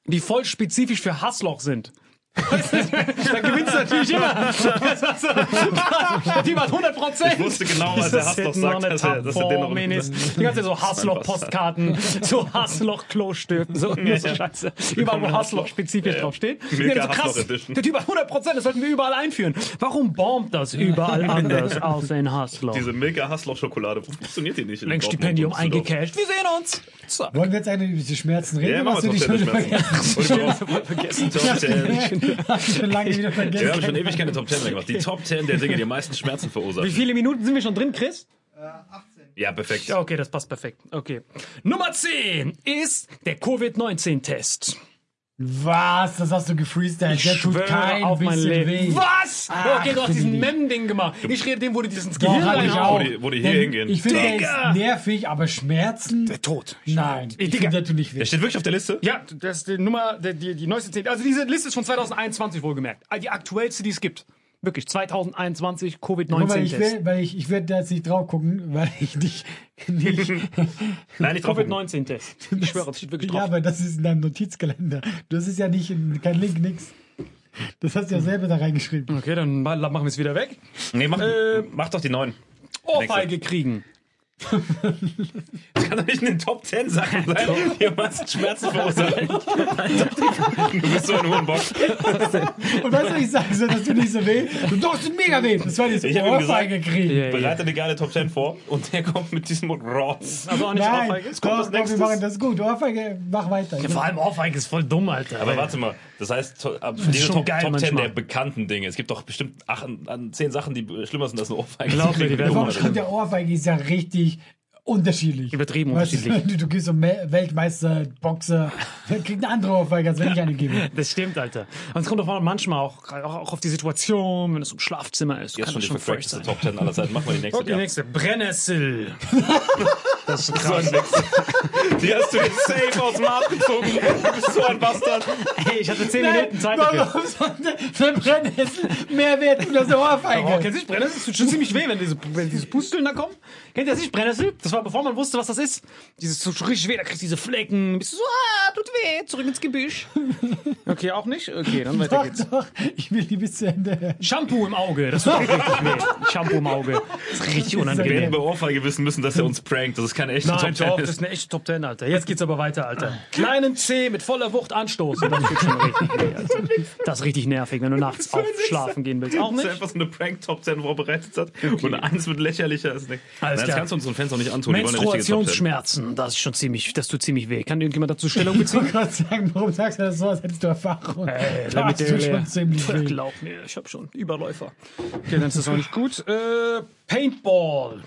Speaker 2: die voll spezifisch für Hassloch sind. da gewinnst du natürlich immer. So, der Typ hat 100 Prozent.
Speaker 3: Ich wusste genau, als er Hassloch sagt, dass er, dass er den noch
Speaker 2: Die ganze so Hassloch-Postkarten, so Hassloch-Klostiften, so, Scheiße. Überall, wo Hassloch spezifisch draufsteht.
Speaker 3: Milka
Speaker 2: Ja, so krass, der Typ hat 100 Prozent, das sollten wir überall einführen. Warum bombt das überall anders außer in Hassloch?
Speaker 3: Diese Milka Hassloch Schokolade, wo funktioniert die nicht? Dortmund
Speaker 2: Stipendium eingecashed. Wir sehen uns. So.
Speaker 1: Wollen wir jetzt eigentlich über diese Schmerzen reden?
Speaker 3: Ja, machen wir
Speaker 1: die
Speaker 3: 10
Speaker 1: schon
Speaker 3: der
Speaker 1: vergessen?
Speaker 3: vergessen. Top 10.
Speaker 1: Hast du schon lange wieder
Speaker 3: Wir haben
Speaker 1: vergessen.
Speaker 3: schon ewig keine Top 10 mehr gemacht. Die Top 10 der Dinge, die am meisten Schmerzen
Speaker 2: Wie
Speaker 3: verursachen.
Speaker 2: viele Minuten sind wir schon drin, Chris?
Speaker 3: Ja, perfekt.
Speaker 2: Ja, okay, das passt perfekt. Okay. Nummer 10 ist der Covid-19-Test.
Speaker 1: Was? Das hast du gefreestylt.
Speaker 2: Ich
Speaker 1: Der tut
Speaker 2: schwöre
Speaker 1: kein
Speaker 2: auf mein
Speaker 1: bisschen
Speaker 2: Leben.
Speaker 1: weh.
Speaker 2: Was?
Speaker 1: Ach,
Speaker 2: okay, du hast diesen. Mem-Ding gemacht. Ich rede dem, wo du dieses ins Gehirn
Speaker 1: hab ich
Speaker 2: reinhauen.
Speaker 1: auch.
Speaker 3: Wo die- wo die hier
Speaker 1: Denn
Speaker 3: hingehen.
Speaker 1: Ich finde, der
Speaker 2: Digga!
Speaker 1: ist nervig, aber Schmerzen?
Speaker 2: Der Tod.
Speaker 1: Nein. Ich
Speaker 2: Digga.
Speaker 1: finde, der tut nicht weh.
Speaker 3: Der steht wirklich auf der Liste?
Speaker 2: Ja, das ist die Nummer, die, die, die neueste 10. Also diese Liste ist von 2021 wohlgemerkt. Ah, Die aktuellste, die es gibt. Wirklich, 2021
Speaker 1: Guck mal, ich
Speaker 2: Covid-19-Test.
Speaker 1: will, weil ich, ich werde da jetzt nicht drauf gucken, weil ich nicht, nicht
Speaker 3: Nein, nicht drauf. gucken.
Speaker 2: Covid-19-Test. Ich schwöre, das steht wirklich
Speaker 1: ja,
Speaker 2: drauf.
Speaker 1: aber das ist in deinem Notizkalender. Das ist ja nicht, in, kein Link, nix. Das hast du ja selber da reingeschrieben.
Speaker 2: Okay, dann ma- machen wir es wieder weg.
Speaker 3: Nee, mach,
Speaker 2: Äh,
Speaker 3: mach doch die 9.
Speaker 2: Ohrfeige kriegen.
Speaker 3: Das kann doch nicht in den Top 10 Sachen sein, die am meisten Schmerzen verursachen. du bist so ein Hurenbock.
Speaker 1: Und weißt du, was ich sage, so, das tut nicht so weh. Du doch, es tut mega weh. Das war dieses
Speaker 3: Ich hab ihm
Speaker 1: Ohrfeige
Speaker 3: gesagt,
Speaker 1: kriegen.
Speaker 2: Ja,
Speaker 3: Bereite eine geile Top 10 vor und der kommt mit diesem Rotz.
Speaker 2: Also auch nicht
Speaker 1: Nein,
Speaker 2: Ohrfeige.
Speaker 3: kommt
Speaker 1: doch,
Speaker 3: das
Speaker 1: doch, wir machen das gut. Ohrfeige, mach weiter.
Speaker 2: Ja, vor allem Ohrfeige ist voll dumm, Alter.
Speaker 3: Aber warte mal, das heißt, ab- diese
Speaker 2: schon
Speaker 3: Top,
Speaker 2: geil
Speaker 3: Top 10
Speaker 2: manchmal.
Speaker 3: der bekannten Dinge. Es gibt doch bestimmt acht, an 10 Sachen, die schlimmer sind als eine Ohrfeige.
Speaker 2: Glaub mir, die werden
Speaker 3: das
Speaker 1: der Ohrfeige ist ja richtig ich, unterschiedlich.
Speaker 2: Übertrieben
Speaker 1: Weißt
Speaker 2: unterschiedlich.
Speaker 1: Du, du gehst so Me- Weltmeister, Boxer, der kriegt eine andere Ohrfeige, als wenn ich eine gebe.
Speaker 2: Das stimmt, Alter. Und es kommt auch manchmal auch, auch, auch auf die Situation, wenn es im Schlafzimmer ist.
Speaker 3: Jetzt schon
Speaker 2: das
Speaker 3: die
Speaker 2: schon fresh sein.
Speaker 3: Top 10 aller Zeiten. Mach mal die nächste.
Speaker 2: Okay,
Speaker 3: Ja.
Speaker 2: nächste. Brennnessel. Das ist
Speaker 3: So ein
Speaker 2: krass.
Speaker 3: Wichser. Die hast du jetzt safe aus dem Arm gezogen. Du bist so ein Bastard.
Speaker 2: Hey, ich hatte 10 Minuten Zeit dafür.
Speaker 1: Warum sollte für Brennnessel mehr Wert tun als eine Ohrfeige?
Speaker 2: Oh, kennst du nicht Brennnessel? Das tut schon ziemlich weh, wenn diese, wenn diese Pusteln da kommen. Kennt ihr das nicht? Brennnessel? Das war bevor man wusste, was das ist. Dieses schon richtig weh, da kriegst du diese Flecken. Bist du so, ah, tut weh, zurück ins Gebüsch. Okay, auch nicht? Okay, dann weiter
Speaker 1: doch,
Speaker 2: geht's.
Speaker 1: doch, ich will die bis zu Ende.
Speaker 2: Shampoo im Auge, das tut auch richtig weh. Shampoo im Auge. Das ist richtig
Speaker 3: Wir
Speaker 2: unangenehm.
Speaker 3: hätten bei Ohrfeige wissen müssen, dass er uns prankt. Das ist keine echte
Speaker 2: Nein,
Speaker 3: Top 10
Speaker 2: doch, das
Speaker 3: ist.
Speaker 2: ist eine echte Top 10, Alter. Jetzt geht's aber weiter, Alter. Kleinen C mit voller Wucht anstoßen, das tut schon richtig weh, Alter. Das ist richtig nervig, wenn du nachts aufschlafen gehen willst. Auch
Speaker 3: Das ist
Speaker 2: nicht?
Speaker 3: einfach so eine Prank-Top 10 vorbereitet hat. Und eins wird lächerlicher als nicht. Nein, das
Speaker 2: klar.
Speaker 3: kannst du unseren Fans auch nicht antun. 10.
Speaker 2: Menstruationsschmerzen, das ist schon ziemlich, das tut ziemlich weh. Kann irgendjemand dazu Stellung beziehen?
Speaker 1: Ich wollte gerade sagen, warum sagst du das so, als hättest du Erfahrung?
Speaker 2: Äh,
Speaker 1: das tut schon ziemlich weh.
Speaker 2: Glaub mir, ich habe schon Überläufer. Okay, dann ist das auch nicht gut. Äh, Paintball.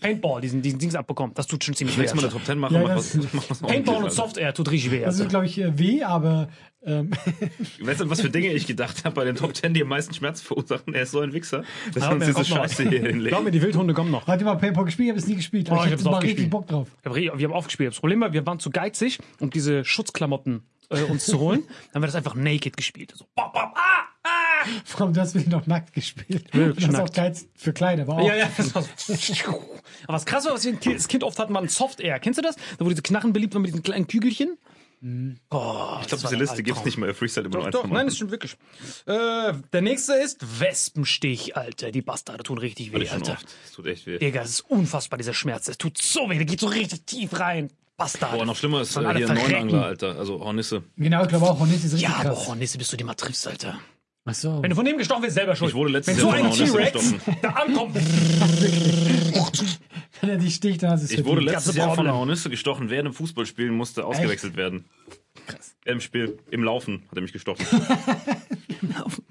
Speaker 2: Paintball, diesen, diesen Dings abbekommen. Das tut schon ziemlich weh.
Speaker 3: Nächstes Mal eine. Top 10 machen.
Speaker 1: Ja,
Speaker 3: mach was, mach was
Speaker 2: Paintball und
Speaker 3: Alter.
Speaker 2: Software tut richtig weh.
Speaker 1: Das
Speaker 2: Alter.
Speaker 1: ist, glaube ich, äh, weh, aber ähm,
Speaker 3: Weißt du, was für Dinge ich gedacht habe bei den Top 10, die am meisten Schmerz verursachen? Er ist so ein Wichser, dass
Speaker 2: Glaub
Speaker 3: er uns diese
Speaker 2: noch.
Speaker 3: Scheiße hier
Speaker 2: Glaub
Speaker 3: hinlegt.
Speaker 2: mir, die Wildhunde kommen noch.
Speaker 1: hat ihr mal Paintball gespielt? Ich habe es nie gespielt.
Speaker 2: Oh, ich
Speaker 1: ich mal
Speaker 2: auch
Speaker 1: richtig. Bock drauf.
Speaker 2: Wir wir haben aufgespielt. Das Problem war, wir waren zu geizig, um diese Schutzklamotten äh, uns zu holen. Dann haben wir das einfach naked gespielt. So, bam, bam, ah, ah.
Speaker 1: Warum, du hast wirklich noch nackt gespielt.
Speaker 2: Wirklich
Speaker 1: das ist auch geil für Kleider, war auch.
Speaker 2: Ja, ja. Das war so. Aber was krass war, was wir als Kind oft hatten, war ein Soft-Air. Kennst du das? Da wo diese Knarren beliebt waren mit diesen kleinen Kügelchen. Oh,
Speaker 3: Ich glaube, diese Liste gibt's nicht mehr. Freestyle immer nur
Speaker 2: Doch,
Speaker 3: eins
Speaker 2: doch, nein, das stimmt wirklich. Äh, der nächste ist Wespenstich, Alter. Die Bastarde tun richtig weh,
Speaker 3: schon
Speaker 2: Alter.
Speaker 3: oft. Das tut echt weh.
Speaker 2: Digga, es ist unfassbar, dieser Schmerz. Es tut so weh, der geht so richtig tief rein. Bastard.
Speaker 3: Boah, noch schlimmer ist äh, hier. Neunangler, Alter. Also Hornisse.
Speaker 1: Genau, ich glaube auch, Hornisse ist richtig
Speaker 2: Ja, aber. Hornisse, bis du die mal triffst, Alter.
Speaker 1: Ach so.
Speaker 2: Wenn du von dem gestochen wirst, selber schuld.
Speaker 3: Ich wurde letztes
Speaker 2: so
Speaker 3: Jahr von einer Hornisse
Speaker 2: T-Rex
Speaker 3: gestochen.
Speaker 2: da ankommt,
Speaker 1: Wenn er dich sticht, dann hast du es
Speaker 3: Ich wurde letztes Jahr von einer Hornisse gestochen, während einem Fußballspielen musste ausgewechselt werden. Krass. Im Spiel, im Laufen hat er mich gestochen.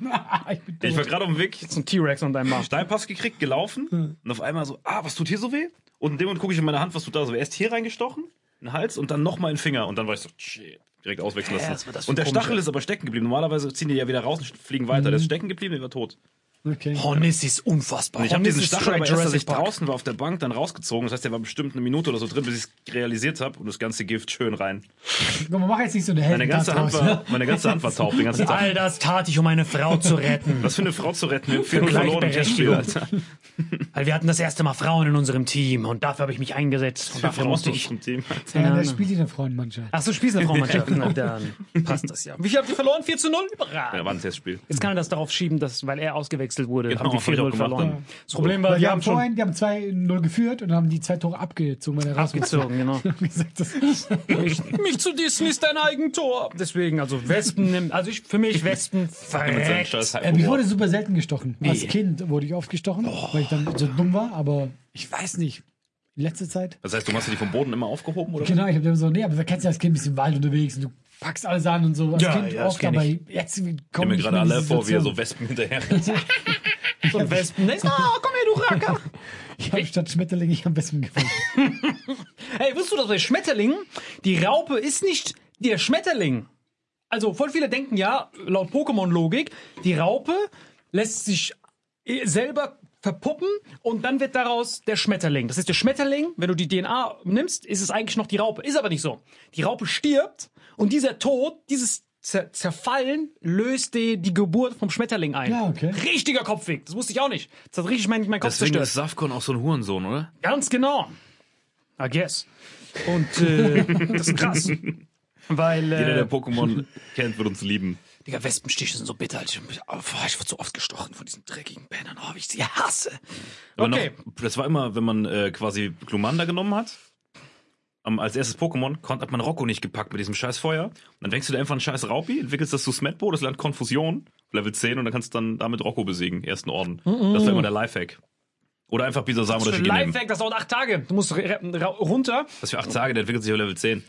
Speaker 1: Ah, ich bin
Speaker 3: Ich war gerade auf dem Weg,
Speaker 2: so ein T-Rex an deinem Arsch.
Speaker 3: Steilpass gekriegt, gelaufen und auf einmal so, ah, was tut hier so weh? Und in dem Moment gucke ich in meine Hand, was tut da so weh? Erst hier reingestochen, in den Hals und dann nochmal in den Finger und dann war ich so, shit, direkt auswechseln
Speaker 2: Hä,
Speaker 3: lassen.
Speaker 2: für
Speaker 3: und der Stachel ist aber stecken geblieben. Normalerweise ziehen die ja wieder raus und fliegen weiter. Der ist stecken geblieben, der war tot.
Speaker 1: Okay.
Speaker 2: Hornis ist unfassbar.
Speaker 3: Ich habe diesen Stachel aber erst, als ich draußen war auf der Bank, dann rausgezogen. Das heißt, der war bestimmt eine Minute oder so drin, bis ich es realisiert habe und das ganze Gift schön rein.
Speaker 1: Guck mal, mach jetzt nicht so eine
Speaker 3: Meine
Speaker 1: Helden
Speaker 3: ganze, Hand war, meine ganze Hand war taub den ganzen Tag.
Speaker 2: All das tat ich, um eine Frau zu retten.
Speaker 3: Was für eine Frau zu retten. Wir haben 4 verloren im Testspiel, Alter.
Speaker 2: Weil wir hatten das erste Mal Frauen in unserem Team und dafür habe ich mich eingesetzt. Und dafür musste ich.
Speaker 3: Team.
Speaker 1: Ja,
Speaker 2: Ahnung.
Speaker 1: der spielt in der Frauenmannschaft.
Speaker 2: Ach so, spielst du eine Frauenmannschaft? Na dann passt das ja. Wie viel habt ihr verloren? 4 zu 0?
Speaker 3: Ja,
Speaker 2: Überragend.
Speaker 3: war ein Testspiel.
Speaker 2: Jetzt kann er das darauf schieben, dass, weil er ausgewechselt wurde,
Speaker 3: Genau,
Speaker 2: haben die
Speaker 3: hab ich auch
Speaker 2: 4-0
Speaker 3: gemacht
Speaker 2: verloren. Das Problem war, die
Speaker 1: die
Speaker 2: haben
Speaker 1: vorhin, die haben 2-0 geführt und haben die zwei Tore abgezogen, weil er raus
Speaker 2: abgezogen, genau. mich, zu dissen ist dein Eigentor. Deswegen, also Wespen nimmt, also ich, für mich Wespen verreckt.
Speaker 3: scheiß
Speaker 1: Äh, wurde super selten gestochen. Als
Speaker 2: Wie?
Speaker 1: Kind wurde ich oft gestochen, weil ich dann so dumm war, aber ich weiß nicht. In letzter Zeit.
Speaker 3: Das heißt, du hast die vom Boden immer aufgehoben, oder?
Speaker 1: Genau, ich habe so, nee, aber du kennst ja als Kind ein bisschen im Wald unterwegs und du packst alles an und so. Als
Speaker 2: Ja, ja,
Speaker 1: oft, aber
Speaker 2: ich.
Speaker 1: jetzt kommen
Speaker 3: mir gerade alle vor, wie er so. Wespen hinterher
Speaker 2: So ein Wespen. Oh, komm her, du Racker.
Speaker 1: Ich habe statt Schmetterling, ich am besten gefunden.
Speaker 2: Hey, wusstest du, dass bei Schmetterlingen die Raupe ist nicht der Schmetterling? Also voll viele denken ja, laut Pokémon-Logik, die Raupe lässt sich eh selber verpuppen und dann wird daraus der Schmetterling. Das ist der Schmetterling, wenn du die DNA nimmst, ist es eigentlich noch die Raupe. Ist aber nicht so. Die Raupe stirbt und dieser Tod, dieses Zer Zerfallen löst die, die Geburt vom Schmetterling ein.
Speaker 1: Ja, okay.
Speaker 2: Richtiger Kopfweg. Das wusste ich auch nicht. Das hat richtig mein, mein Kopf
Speaker 3: Deswegen
Speaker 2: zerstört.
Speaker 3: ist Safkon auch so ein Hurensohn, oder?
Speaker 2: Ganz genau. I guess. Und äh, das ist krass. Weil,
Speaker 3: Jeder,
Speaker 2: äh,
Speaker 3: der Pokémon kennt, wird uns lieben.
Speaker 2: Digga, Wespenstiche sind so bitter. Ich, oh, ich wurde so oft gestochen von diesen dreckigen Bändern. Oh, wie ich sie hasse.
Speaker 3: Aber
Speaker 2: Okay.
Speaker 3: noch, das war immer, wenn man äh, quasi Glumanda genommen hat, am, als erstes Pokémon, hat man Rocco nicht gepackt mit diesem scheiß Feuer. Und dann fängst du dir einfach einen scheiß Raupi, entwickelst das zu Smetbo, das lernt Konfusion, Level 10, und dann kannst du dann damit Rocco besiegen, ersten Orden. Das war immer der Lifehack. Oder einfach Bisasam oder
Speaker 2: Für
Speaker 3: Shigi nehmen.
Speaker 2: Lifehack, das dauert acht Tage. Du musst runter.
Speaker 3: Das für acht Tage, der entwickelt sich auf Level 10.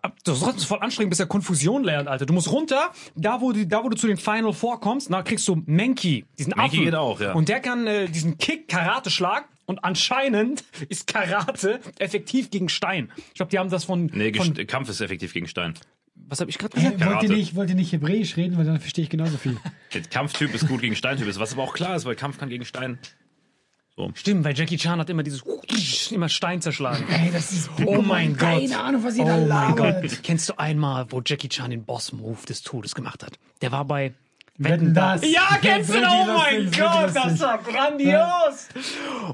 Speaker 2: Ab- Das ist voll anstrengend, bis er Konfusion lernt, Alter. Du musst runter, da wo, du, da wo du zu den Final Four kommst, da kriegst du Menki, diesen
Speaker 3: Menki
Speaker 2: Affen.
Speaker 3: geht auch, ja.
Speaker 2: Und der kann äh, diesen Kick, Karate-Schlag. Und anscheinend ist Karate effektiv gegen Stein. Ich glaube, die haben das von,
Speaker 3: Nee,
Speaker 2: von
Speaker 3: Kampf ist effektiv gegen Stein.
Speaker 2: was habe ich gerade
Speaker 1: Äh,
Speaker 2: gesagt?
Speaker 1: wollt, ihr nicht, wollt ihr nicht Hebräisch reden, weil dann verstehe ich genauso viel.
Speaker 3: Der Kampftyp ist gut gegen Steintyp ist, was aber auch klar ist, weil Kampf kann gegen Stein.
Speaker 2: Stimmt, weil Jackie Chan hat immer dieses immer Stein zerschlagen.
Speaker 1: Ey, das ist
Speaker 2: Oh mein Gott.
Speaker 1: Keine Ahnung, was ihr da
Speaker 2: Oh mein. Gott. Kennst du einmal, wo Jackie Chan den Boss-Move des Todes gemacht hat? Der war bei
Speaker 1: Wetten, das.
Speaker 2: Ja, kennst du?
Speaker 1: Richtig
Speaker 2: Oh mein
Speaker 1: lustig,
Speaker 2: Gott, das war grandios.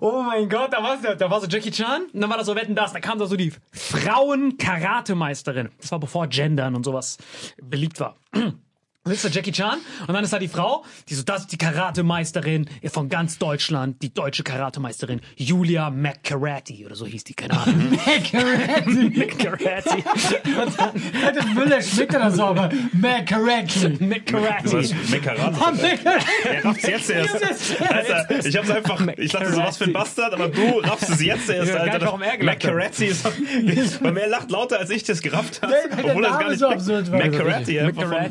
Speaker 2: Oh mein Gott, da war, da war so Jackie Chan und dann war da so Wetten, das, da kam da so die Frauen-Karatemeisterin. Das war bevor Gendern und sowas beliebt war. Und jetzt ist da Jackie Chan und dann ist da die Frau, die so, das ist die Karatemeisterin von ganz Deutschland, die deutsche Karatemeisterin Julia McCarratty oder so hieß die, keine Ahnung. Und dann
Speaker 1: Das Müller schmeckt oder so, aber Macaroni.
Speaker 2: McCarratty.
Speaker 3: Meckerrat. Er rafft's jetzt erst. Alter, ich hab's einfach, ich dachte so, was für ein Bastard, aber du raffst es jetzt erst, Alter.
Speaker 2: warum er.
Speaker 3: Macarazzi ist, weil er lacht lauter, als ich das gerafft habe. Obwohl es gar nicht
Speaker 1: so absurd war.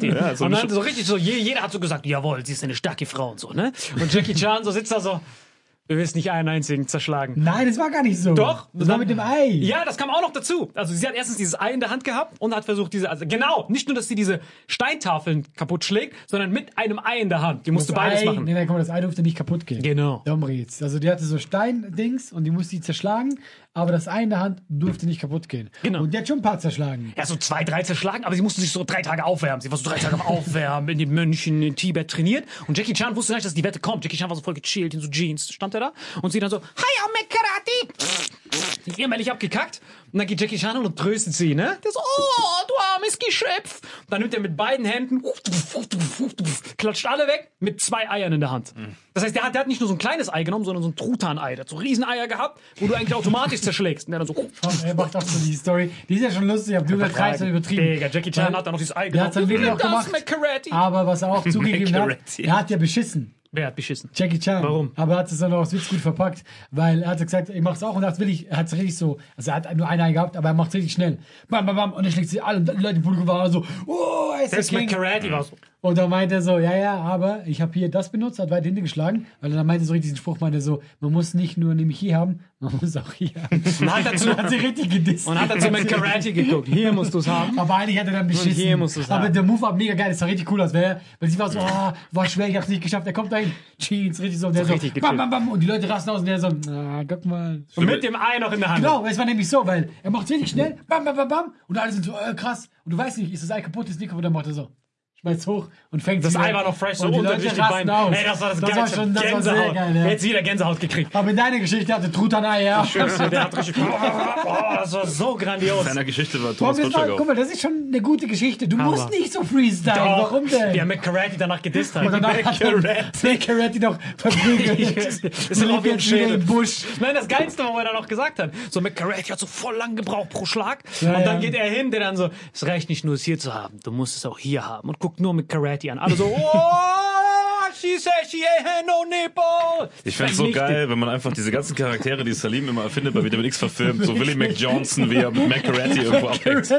Speaker 3: Ja, so
Speaker 2: dann so richtig so, je- jeder hat so gesagt, jawohl, sie ist eine starke Frau und so, ne? Und Jackie Chan so sitzt da so, du wirst nicht einen einzigen zerschlagen.
Speaker 1: Nein, das war gar nicht so.
Speaker 2: Doch.
Speaker 1: Das war mit dem Ei.
Speaker 2: Ja, das kam auch noch dazu. Also sie hat erstens dieses Ei in der Hand gehabt und hat versucht, diese, also genau, nicht nur, dass sie diese Steintafeln kaputt schlägt, sondern mit einem Ei in der Hand. Die musste
Speaker 1: Das
Speaker 2: beides
Speaker 1: Ei,
Speaker 2: machen.
Speaker 1: Nee, nein, mal, das Ei durfte nicht kaputt gehen.
Speaker 2: Genau.
Speaker 1: Darum geht's. Also die hatte so Stein-Dings und die musste die zerschlagen, aber das Ei in der Hand durfte nicht kaputt gehen.
Speaker 2: Genau.
Speaker 1: Und die hat schon ein paar zerschlagen.
Speaker 2: Ja, so zwei, drei zerschlagen, aber sie musste sich so drei Tage aufwärmen. Sie war so drei Tage am Aufwärmen, in den Mönchen in Tibet trainiert. Und Jackie Chan wusste nicht, dass die Wette kommt. Jackie Chan war so voll gechillt in so Jeans, stand er da. Und sie dann so, Hi, I'm Karate. Jämmerlich abgekackt. Und dann geht Jackie Chan und tröstet sie, ne? Der so, oh, du armes Geschöpf. Dann nimmt er mit beiden Händen, klatscht alle weg, mit zwei Eiern in der Hand. Das heißt, der hat, der hat nicht nur so ein kleines Ei genommen, sondern so ein Truthahn-Ei. Der hat so Rieseneier gehabt, wo du eigentlich automatisch zerschlägst. Und der dann so,
Speaker 1: er macht auch so die Story. Die ist ja schon lustig, aber du übertreibst und übertrieben.
Speaker 2: Digga, Jackie Chan
Speaker 1: Weil-
Speaker 2: hat da noch dieses Ei
Speaker 1: Der hat sein Video auch
Speaker 2: Das
Speaker 1: gemacht. Aber was er auch zugegeben hat, er hat ja beschissen.
Speaker 2: Wer hat beschissen?
Speaker 1: Jackie Chan.
Speaker 2: Warum?
Speaker 1: Aber er hat es dann auch als Witz gut verpackt, weil er hat gesagt, ich mach's auch und das will ich, er hat's richtig so, also er hat nur ein Ei gehabt, aber er macht's richtig schnell. Bam, bam, bam, und er schlägt sie alle und die Leute im Publikum waren so, oh, er ist
Speaker 2: Selbst
Speaker 1: der King.
Speaker 2: McCarratty war so.
Speaker 1: Und dann meinte er so, ja, ja, aber ich habe hier das benutzt, hat weit hinten geschlagen. Weil dann meinte er so richtig diesen Spruch, meinte er so, man muss nicht nur nämlich hier haben, man muss auch hier haben.
Speaker 2: Und hat dazu,
Speaker 1: Und hat sie richtig gedisst.
Speaker 2: und hat so mit Karate geguckt. Hier musst du es haben.
Speaker 1: Aber eigentlich hat er dann beschissen.
Speaker 2: hier musst du's
Speaker 1: Aber
Speaker 2: haben.
Speaker 1: der Move war mega geil, das sah richtig cool aus. Weil, weil sie war so, oh, war schwer, ich hab's nicht geschafft. Er kommt dahin, Jeans, richtig so. Und der so,
Speaker 2: richtig
Speaker 1: bam, bam, bam. Und die Leute rasten aus und der so, ah, guck mal.
Speaker 2: Und mit dem Ei noch in der Hand.
Speaker 1: Genau, es war nämlich so, weil er macht richtig schnell, bam, bam, bam, bam. Und alle sind so, äh, krass. Und du weißt nicht, ist das Ei kaputt, ist nicht kaputt, dann macht er so. Schmeißt hoch und fängt
Speaker 2: Das Ei war noch fresh, so
Speaker 1: und die
Speaker 2: unter durch die
Speaker 1: rasten
Speaker 2: Beine.
Speaker 1: aus.
Speaker 2: Ey, das war das,
Speaker 1: das war
Speaker 2: Geilste.
Speaker 1: schon, das war
Speaker 2: Gänsehaut.
Speaker 1: sehr geil, ja.
Speaker 2: Jetzt wieder Gänsehaut gekriegt.
Speaker 1: Aber in deiner Geschichte hatte Truthahn-Ei, ja.
Speaker 2: Der hat richtig. Oh, das war so grandios.
Speaker 3: Seiner Geschichte war Thomas Gottschalk
Speaker 1: guck mal, das ist schon eine gute Geschichte. Du musst nicht so freestylen.
Speaker 2: Doch.
Speaker 1: Warum denn?
Speaker 2: Er mit Karate danach gedisst hat.
Speaker 1: Und danach hat er Carretti noch verprügelt.
Speaker 2: Ist
Speaker 1: wieder
Speaker 2: Schädel.
Speaker 1: im Busch.
Speaker 2: Nein, das Geilste war, wo er dann noch gesagt hat. So Karate hat so voll lang gebraucht pro Schlag.
Speaker 1: Ja,
Speaker 2: und dann
Speaker 1: ja.
Speaker 2: geht er hin, der dann so, es reicht nicht nur es hier zu haben, du musst es auch hier haben. Und guckt nur mit Karate an. Alle so, oh,
Speaker 3: Ich find's so
Speaker 2: Vernichtet.
Speaker 3: geil, wenn man einfach diese ganzen Charaktere, die Salim immer erfindet, bei Vitamin X verfilmt, so Willie McJohnson, wie er mit McCarthy irgendwo abhängt.
Speaker 1: So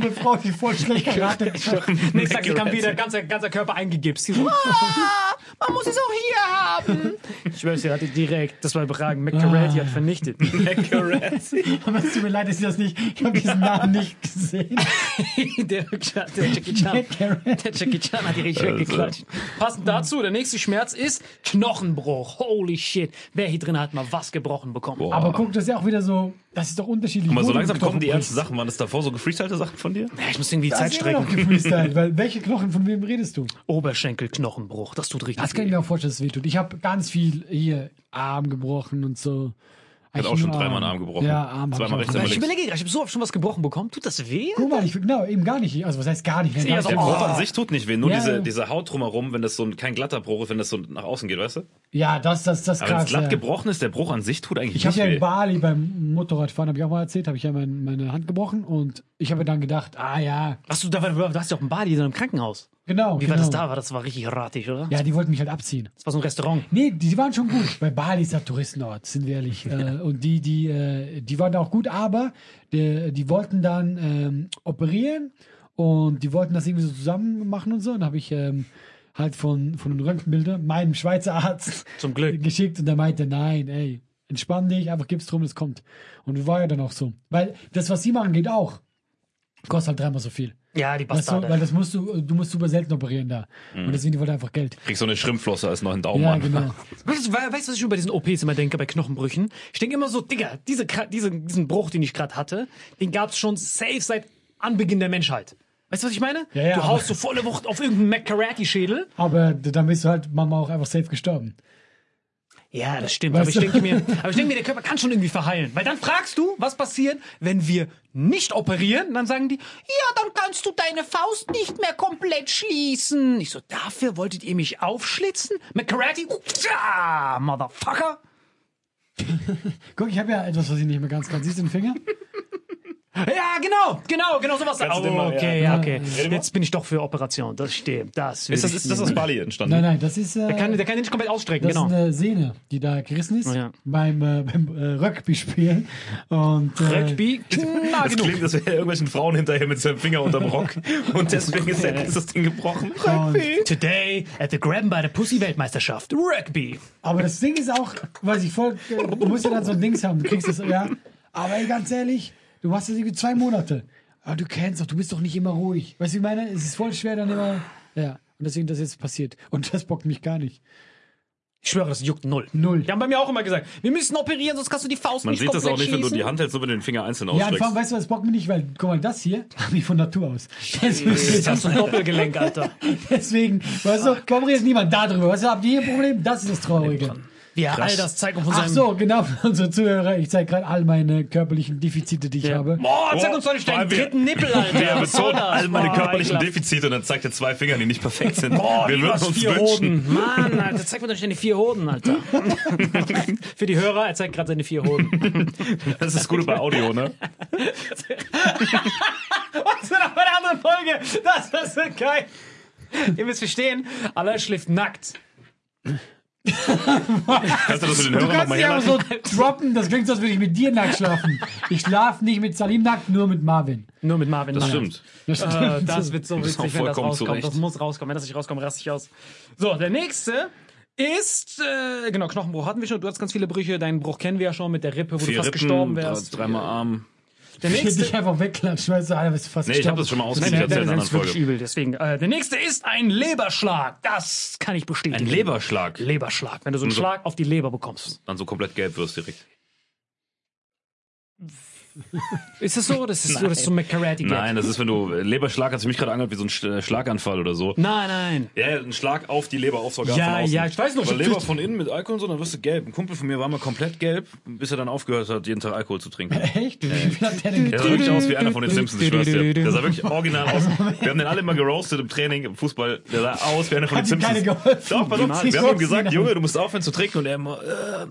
Speaker 1: eine Frau, die voll schlecht Karate kann.
Speaker 2: Nächsten Tag kam wieder ganzer, ganzer Körper eingegipst. So, ah, man muss es auch hier haben. Ich weiß, er hatte direkt, das war überragend. McCarati hat vernichtet.
Speaker 1: Aber es tut mir leid, dass ich das nicht, ich habe diesen Namen nicht gesehen.
Speaker 2: der, der Jackie Chan. Der Jackie Chan hat die richtig weggeklatscht. Passend dazu, der nächste Schmerz ist Knochenbruch. Holy shit. Wer hier drin hat mal was gebrochen bekommen?
Speaker 1: Aber guck, das ist ja auch wieder so, das ist doch unterschiedlich.
Speaker 3: Guck mal, so langsam kommen die ernsten Sachen. Waren das davor so gefreestylte Sachen von dir?
Speaker 2: Ja, ich muss irgendwie die. Zeit strecken.
Speaker 1: gefreestylt, weil welche Knochen, von wem redest du?
Speaker 2: Oberschenkelknochenbruch. Das tut richtig
Speaker 1: Das kann ich
Speaker 2: weh.
Speaker 1: mir auch vorstellen, dass es wehtut. Ich habe ganz viel hier Arm gebrochen und so.
Speaker 3: Hat auch schon dreimal einen Arm gebrochen.
Speaker 1: Ja, Arm.
Speaker 3: Zweimal
Speaker 1: ich
Speaker 3: rechts, einmal
Speaker 2: ich
Speaker 3: links.
Speaker 2: überlege gerade, ich habe so oft schon was gebrochen bekommen. Tut das weh?
Speaker 1: Guck mal, ich, genau, eben gar nicht. Also was heißt gar nicht?
Speaker 2: eher so-
Speaker 3: Der
Speaker 2: Oh.
Speaker 3: Bruch an sich tut nicht weh, nur
Speaker 1: Ja,
Speaker 3: diese,
Speaker 1: ja.
Speaker 3: diese Haut drumherum, wenn das so ein, kein glatter Bruch ist, wenn das so nach außen geht, weißt du?
Speaker 1: Ja, das, das, das ist
Speaker 3: Aber wenn es
Speaker 1: krass.
Speaker 3: glatt
Speaker 1: ja.
Speaker 3: gebrochen ist, der Bruch an sich tut eigentlich
Speaker 1: Ich habe
Speaker 3: nicht
Speaker 1: ja
Speaker 3: weh.
Speaker 1: in Bali beim Motorradfahren, habe ich auch mal erzählt, habe ich ja mein, meine Hand gebrochen und ich habe dann gedacht, ah ja,
Speaker 2: Hast du, da, du hast ja auch in Bali in einem Krankenhaus.
Speaker 1: Genau.
Speaker 2: Wie
Speaker 1: genau.
Speaker 2: war das da? War das war richtig ratig, oder?
Speaker 1: Ja, die wollten mich halt abziehen.
Speaker 2: Das war so ein Restaurant.
Speaker 1: Nee, die, die waren schon gut. Bei Bali ist ja Touristenort, sind wir ehrlich. äh, und die, die, äh, die waren auch gut, aber die, die wollten dann ähm, operieren und die wollten das irgendwie so zusammen machen und so. Und habe ich ähm, halt von, von den Röntgenbildern meinem Schweizer Arzt
Speaker 2: Zum Glück.
Speaker 1: geschickt und der meinte, nein, ey, entspann dich, einfach gib's drum, es kommt. Und war ja dann auch so. Weil das, was sie machen, geht auch. Kostet halt dreimal so viel.
Speaker 2: Ja, die
Speaker 1: Weißt du,
Speaker 2: Bastarde.
Speaker 1: weil das musst du, du musst super selten operieren da. Und deswegen, die wollten einfach Geld.
Speaker 3: Kriegst so eine Schrimpflosse als neuen Daumen
Speaker 1: Ja,
Speaker 3: an.
Speaker 1: genau.
Speaker 2: Weißt du, weißt was ich über diesen OPs immer denke, bei Knochenbrüchen? Ich denke immer so, Digga, diese, diese, diesen Bruch, den ich gerade hatte, den gab's schon safe seit Anbeginn der Menschheit. Weißt du, was ich meine?
Speaker 1: Ja, ja,
Speaker 2: du haust so volle Wucht auf irgendeinen McCarati-Schädel.
Speaker 1: Aber dann bist du halt manchmal auch einfach safe gestorben.
Speaker 2: Ja, das stimmt.
Speaker 1: Weißt
Speaker 2: aber ich denke mir, aber ich denke mir, der Körper kann schon irgendwie verheilen. Weil dann fragst du, was passiert, wenn wir nicht operieren? Dann sagen die, ja, dann kannst du deine Faust nicht mehr komplett schließen. Ich so, dafür wolltet ihr mich aufschlitzen? McCarati? Ja, Motherfucker.
Speaker 1: Guck, ich habe ja etwas, was ich nicht mehr ganz kann. Siehst du den Finger?
Speaker 2: Ja, genau, genau, genau sowas. Oh,
Speaker 3: mal-
Speaker 2: okay,
Speaker 3: ja.
Speaker 2: okay.
Speaker 3: Mal.
Speaker 2: Jetzt bin ich doch für Operation. Das stimmt. Das
Speaker 3: Ist das, ist das aus Bali entstanden?
Speaker 1: Nein, nein, das ist, äh,
Speaker 2: der kann, der kann den nicht komplett ausstrecken,
Speaker 1: das
Speaker 2: genau.
Speaker 1: ist eine Sehne, die da gerissen ist
Speaker 2: Oh, ja.
Speaker 1: beim, äh, beim äh, Rugby-Spielen. Und, äh,
Speaker 2: Rugby, na
Speaker 3: Das
Speaker 2: genug.
Speaker 3: klingt, als wäre irgendwelchen Frauen hinterher mit seinem Finger unterm Rock. Und deswegen ist, der, ist das Ding gebrochen.
Speaker 2: Today at the Grab by the Pussy Weltmeisterschaft. Rugby.
Speaker 1: Aber das Ding ist auch, weiß ich voll, äh, du musst ja dann so ein Dings haben, du kriegst das, ja. Aber ey, ganz ehrlich, du machst das irgendwie zwei Monate. Aber du kennst doch, du bist doch nicht immer ruhig. Weißt du, wie ich meine? Es ist voll schwer dann immer, ja. Und deswegen das jetzt passiert. Und das bockt mich gar nicht.
Speaker 2: Ich schwöre, das juckt null.
Speaker 1: Null.
Speaker 2: Die haben bei mir auch immer gesagt, wir müssen operieren, sonst kannst du die Faust
Speaker 3: Man
Speaker 2: nicht
Speaker 3: sieht das auch nicht, wenn du die
Speaker 2: schießen.
Speaker 3: Hand hältst, so wenn du den Finger einzeln
Speaker 1: Ja, und vor allem,
Speaker 3: ausstreckst.
Speaker 1: weißt du, was bockt mich nicht? Weil, guck mal, das hier habe ich von Natur aus.
Speaker 2: Das
Speaker 1: Deswegen,
Speaker 2: hast du ein Doppelgelenk, Alter.
Speaker 1: deswegen weißt du, warum redet niemand darüber? Weißt du, habt ihr hier ein Problem? Das ist das Traurige.
Speaker 2: Wie er all das zeigt und von
Speaker 1: Ach so, genau, für unsere Zuhörer. Ich zeige gerade all meine körperlichen Defizite, die ich habe.
Speaker 2: Boah, zeig uns doch nicht deinen
Speaker 3: wir-
Speaker 2: dritten Nippel, Alter.
Speaker 3: Er betont
Speaker 2: das?
Speaker 3: all meine
Speaker 2: Boah,
Speaker 3: körperlichen. Defizite und dann zeigt er zwei Finger, die nicht perfekt sind.
Speaker 2: Boah,
Speaker 3: Wir würden uns
Speaker 2: vier
Speaker 3: wünschen.
Speaker 2: Hoden. Mann, Alter, zeig mir doch nicht deine vier Hoden, Alter. Für die Hörer, er zeigt gerade seine vier Hoden.
Speaker 3: Das ist das Gute bei Audio, ne?
Speaker 2: Was war noch bei der anderen Folge? Das ist so geil. Ihr müsst verstehen, Allah schläft nackt.
Speaker 3: Kannst du das für den
Speaker 1: Du
Speaker 3: Hörer
Speaker 1: kannst
Speaker 3: nochmal
Speaker 1: nicht einfach
Speaker 3: herleiten?
Speaker 1: so droppen, das klingt so, als würde ich mit dir nackt schlafen. Ich schlafe nicht mit Salim nackt, nur mit Marvin.
Speaker 2: Nur mit Marvin.
Speaker 3: Das
Speaker 2: Nein.
Speaker 3: stimmt.
Speaker 2: Äh, das wird so witzig, wenn das rauskommt.
Speaker 3: zurecht.
Speaker 2: Das muss rauskommen. Wenn das nicht rauskommt, raste ich aus. So, der nächste ist, äh, genau, Knochenbruch hatten wir schon. Du hast ganz viele Brüche. Deinen Bruch kennen wir ja schon mit der Rippe, wo du
Speaker 3: Vier
Speaker 2: fast
Speaker 3: Rippen,
Speaker 2: gestorben
Speaker 3: drei-
Speaker 2: wärst.
Speaker 3: dreimal Arm.
Speaker 2: Der
Speaker 1: Ich
Speaker 2: nächste.
Speaker 1: dich einfach wegklatschen, weißt du, Alter, bist du fast
Speaker 3: Nee, ich habe das schon mal
Speaker 2: der,
Speaker 3: in einer
Speaker 2: ist
Speaker 3: anderen
Speaker 2: wirklich
Speaker 3: Folge.
Speaker 2: übel. Deswegen, äh, der nächste ist ein Leberschlag. Das kann ich bestätigen.
Speaker 3: Ein Leberschlag.
Speaker 2: Leberschlag. Wenn du so einen
Speaker 3: so-
Speaker 2: Schlag auf die Leber bekommst.
Speaker 3: Dann so komplett gelb wirst direkt.
Speaker 2: Ist das so? Das ist so, das ist so mit Karate Gag.
Speaker 3: Nein, das ist, wenn du Leberschlag hat sich mich gerade angehört wie so ein Sch- äh, Schlaganfall oder so.
Speaker 2: Nein, nein.
Speaker 3: Ja, ein Schlag auf die Leber, auf Organ
Speaker 2: Ja,
Speaker 3: von außen.
Speaker 2: ja, ich weiß noch,
Speaker 3: Aber Leber von innen mit Alkohol und so, dann wirst du gelb. Ein Kumpel von mir war mal komplett gelb, bis er dann aufgehört hat, jeden Tag Alkohol zu trinken.
Speaker 1: Echt? Wie viel hat der denn
Speaker 3: Der sah wirklich aus wie einer von den Simpsons, ich schwör's dir. Der sah wirklich original aus. Wir haben den alle immer geroastet im Training, im Fußball. Der sah aus wie einer von den
Speaker 1: ihm keine
Speaker 3: Simpsons.
Speaker 1: geholfen.
Speaker 3: Doch, pass auf, wir haben ihm gesagt, Junge, du musst aufhören zu trinken. Und er immer, äh,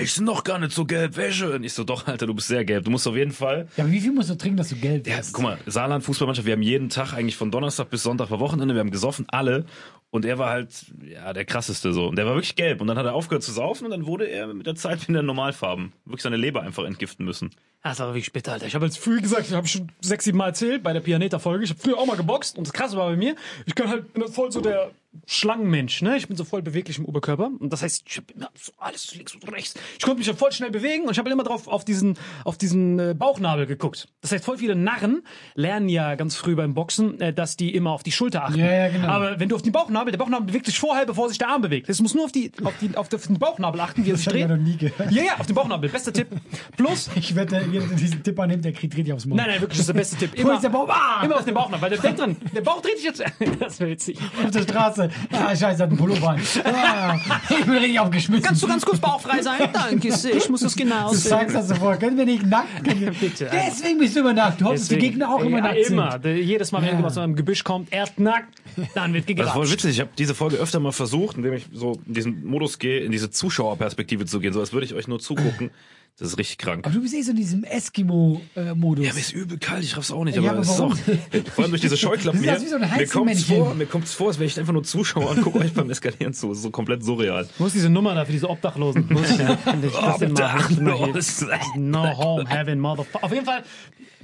Speaker 3: ich bin noch gar nicht so gelb, wäsche. Und ich so, doch, Alter, du bist sehr gelb. Du musst auf jeden Fall
Speaker 1: Ja, aber wie viel musst du trinken, dass du gelb
Speaker 3: ja,
Speaker 1: wirst?
Speaker 3: guck mal, Saarland Fußballmannschaft, wir haben jeden Tag eigentlich von Donnerstag bis Sonntag war Wochenende, wir haben gesoffen, alle. Und er war halt, ja, der krasseste so. Und der war wirklich gelb. Und dann hat er aufgehört zu saufen und dann wurde er mit der Zeit wieder in Normalfarben. Wirklich seine Leber einfach entgiften müssen.
Speaker 2: Das war wirklich bitter, Alter. Ich habe jetzt früh gesagt, ich habe schon sechs, sieben Mal erzählt bei der Pianeta-Folge. Ich habe früher auch mal geboxt und das Krasse war bei mir, ich kann halt bin halt voll so der Schlangenmensch, ne? Ich bin so voll beweglich im Oberkörper und das heißt, ich habe immer so alles links und rechts. Ich konnte mich halt voll schnell bewegen und ich habe immer drauf auf diesen auf diesen äh, Bauchnabel geguckt. Das heißt, voll viele Narren lernen ja ganz früh beim Boxen, äh, dass die immer auf die Schulter achten.
Speaker 1: Ja, ja, genau.
Speaker 2: Aber wenn du auf den Bauchnabel, der Bauchnabel bewegt sich vorher, bevor sich der Arm bewegt. Es muss nur auf die auf die auf den Bauchnabel achten, wie er sich dreht.
Speaker 1: ja noch nie gehört.
Speaker 2: Ja, ja, auf den Bauchnabel. Bester Tipp. Plus
Speaker 1: Ich der diesen Tipp annimmt, der kriegt richtig aufs Maul.
Speaker 2: Nein, nein, wirklich, das ist der beste Tipp. Immer,
Speaker 1: ist der Bauch? Ah!
Speaker 2: immer auf den Bauch noch, weil der denkt dran, der Bauch dreht sich jetzt. Das wäre witzig.
Speaker 1: Auf der Straße. Ah, scheiße, hat einen Pullover an. Ah, ich bin richtig aufgeschmissen.
Speaker 2: Kannst du ganz kurz bauchfrei sein? Danke, ich muss das genau
Speaker 1: Du sagst das sofort. Können wir nicht nackt?
Speaker 2: Bitte.
Speaker 1: Deswegen bist du immer nackt. Du hoffst, dass die Gegner auch immer
Speaker 2: ja,
Speaker 1: nackt sind.
Speaker 2: immer. Jedes Mal, wenn
Speaker 1: Ja.
Speaker 2: irgendwas aus einem Gebüsch kommt, erst nackt, dann wird
Speaker 3: Das ist voll
Speaker 2: gegratscht.
Speaker 3: witzig. Ich habe diese Folge öfter mal versucht, indem ich so in diesen Modus gehe, in diese Zuschauerperspektive zu gehen, so als würde ich euch nur zugucken. Das ist richtig krank.
Speaker 1: Aber du bist eh so in diesem Eskimo-Modus.
Speaker 3: Ja, mir ist übel kalt, ich raff's auch nicht,
Speaker 1: Ja,
Speaker 3: aber,
Speaker 1: aber
Speaker 3: ist auch, vor allem durch diese Scheuklappen
Speaker 1: Das ist
Speaker 3: hier,
Speaker 1: wie so ein
Speaker 3: mir kommt's vor, mir kommt's vor, als wäre ich einfach nur Zuschauer und gucke euch beim Eskalieren zu. Das ist so komplett surreal.
Speaker 2: Wo ist diese Nummer da für diese Obdachlosen?
Speaker 3: Obdachlos.
Speaker 2: No home, heaven, motherfucker. Auf jeden Fall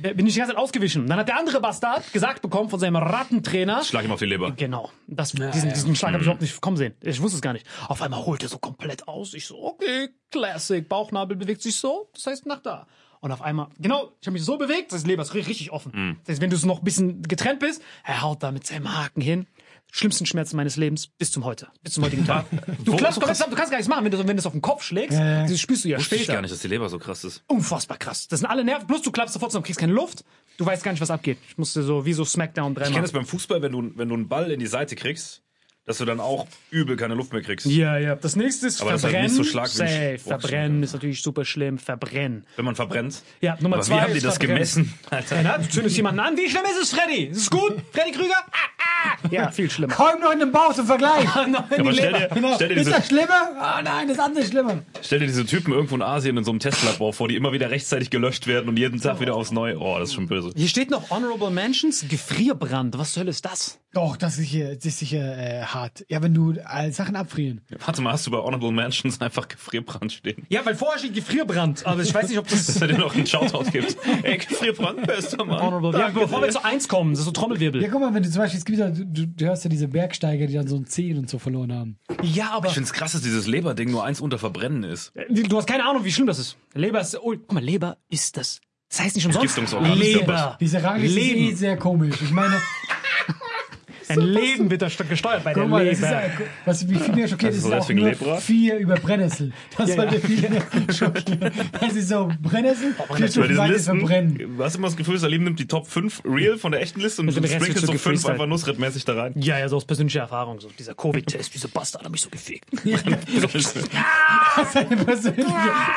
Speaker 2: bin ich die ganze Zeit ausgewichen. Dann hat der andere Bastard gesagt bekommen von seinem Rattentrainer,
Speaker 3: Schlag ihm auf die Leber.
Speaker 2: Genau. Das, diesen, diesen Schlag habe ich überhaupt nicht kommen sehen. Ich wusste es gar nicht. Auf einmal holt er so komplett aus. Ich so, okay, Classic. Bauchnabel bewegt sich so. Das heißt nach da. Und auf einmal, genau, ich habe mich so bewegt, das Leber ist richtig, offen. Das heißt, wenn du so noch ein bisschen getrennt bist, er haut da mit seinem Haken hin. Schlimmsten Schmerzen meines Lebens bis zum heute. Bis zum heutigen Tag. Du, klappst,
Speaker 3: so
Speaker 2: du, kannst, du kannst gar nichts machen, wenn du, wenn du es auf den Kopf schlägst. Das spürst du ja
Speaker 3: Wusste ich
Speaker 2: später.
Speaker 3: gar nicht, dass die Leber so krass ist.
Speaker 2: Unfassbar krass. Das sind alle Nerven. Plus du klappst sofort zusammen, kriegst keine Luft. Du weißt gar nicht, was abgeht. Ich musste so, wie so Smackdown
Speaker 3: Ich kenne
Speaker 2: dreimal.
Speaker 3: das beim Fußball, wenn du, wenn du einen Ball in die Seite kriegst, dass du dann auch übel keine Luft mehr kriegst.
Speaker 2: Ja, ja. Das nächste ist
Speaker 3: Aber das ist halt
Speaker 2: Verbrennen.
Speaker 3: nicht so
Speaker 2: Safe.
Speaker 3: Boxen.
Speaker 2: Verbrennen ist natürlich super schlimm. Verbrennen.
Speaker 3: Wenn man verbrennt.
Speaker 2: Ja, Nummer
Speaker 3: Aber
Speaker 2: zwei
Speaker 3: wie haben die das
Speaker 2: Verbrennen.
Speaker 3: gemessen? Alter.
Speaker 2: Ja, na, du zündest jemanden an. Wie schlimm ist es, Freddy? Ist es gut? Freddy Krüger? Ah. Ja, viel schlimmer.
Speaker 1: Kaum noch in den Bauch zum Vergleich.
Speaker 2: Nein, die
Speaker 3: Aber stell
Speaker 2: Leber.
Speaker 3: dir,
Speaker 1: Genau.
Speaker 3: stell, dir
Speaker 1: Ist
Speaker 3: diese,
Speaker 1: das schlimmer? Ah nein, das andere ist schlimmer.
Speaker 3: stell dir diese Typen irgendwo in Asien in so einem Testlabor vor, die immer wieder rechtzeitig gelöscht werden und jeden Tag wieder aufs Neue. Oh, das ist schon böse.
Speaker 2: Hier steht noch Honorable Mentions, Gefrierbrand. Was zur Hölle ist das?
Speaker 1: Doch, das ist sicher, das ist sicher äh, hart. Ja, wenn du äh, Sachen abfrieren.
Speaker 3: Warte mal, hast du bei Honorable Mentions einfach Gefrierbrand stehen?
Speaker 2: Ja, weil vorher steht Gefrierbrand. Aber ich weiß nicht, ob das...
Speaker 3: Dass er dir noch einen Shoutout gibt. Ey, Gefrierbrand, bester Mann.
Speaker 2: Honorable. Ja, bevor wir zu eins kommen, das ist so Trommelwirbel.
Speaker 1: Ja, guck mal, wenn du zum Beispiel, es gibt ja, du, du hörst ja diese Bergsteiger, die dann so ein Zehen und so verloren haben.
Speaker 2: Ja, aber
Speaker 3: Ich find's krass, dass dieses Leberding nur eins unter Verbrennen ist.
Speaker 2: du hast keine Ahnung, wie schlimm das ist. Leber ist... Oh, guck mal, Leber ist das... Das heißt nicht umsonst. Leber.
Speaker 1: Diese Rangliste ist eh
Speaker 2: Leben.
Speaker 1: sehr komisch. Ich meine,
Speaker 2: Ein Leben wird da st- gesteuert bei der
Speaker 1: guck mal, das ist,
Speaker 2: Leber.
Speaker 1: ja- was wie viel mehr schockiert
Speaker 3: Das
Speaker 1: ist,
Speaker 3: ist
Speaker 1: ist auch nur
Speaker 3: Lepra?
Speaker 1: vier über Brennnessel. Das
Speaker 2: Ja,
Speaker 1: sollte
Speaker 2: ja.
Speaker 1: viel mehr schockieren. Das ist so, Brennnessel, weiter
Speaker 3: Listen,
Speaker 1: verbrennen.
Speaker 3: du hast immer das Gefühl, Salim nimmt die Top 5 real von der echten Liste und, sprinkelt
Speaker 2: wird so
Speaker 3: so fünf
Speaker 2: gefreestylt.
Speaker 3: einfach nussrettmäßig da rein.
Speaker 2: Ja, ja, so aus persönlicher Erfahrung. So dieser Covid-Test, dieser Bastard hat mich so gefickt.
Speaker 1: Seine persönliche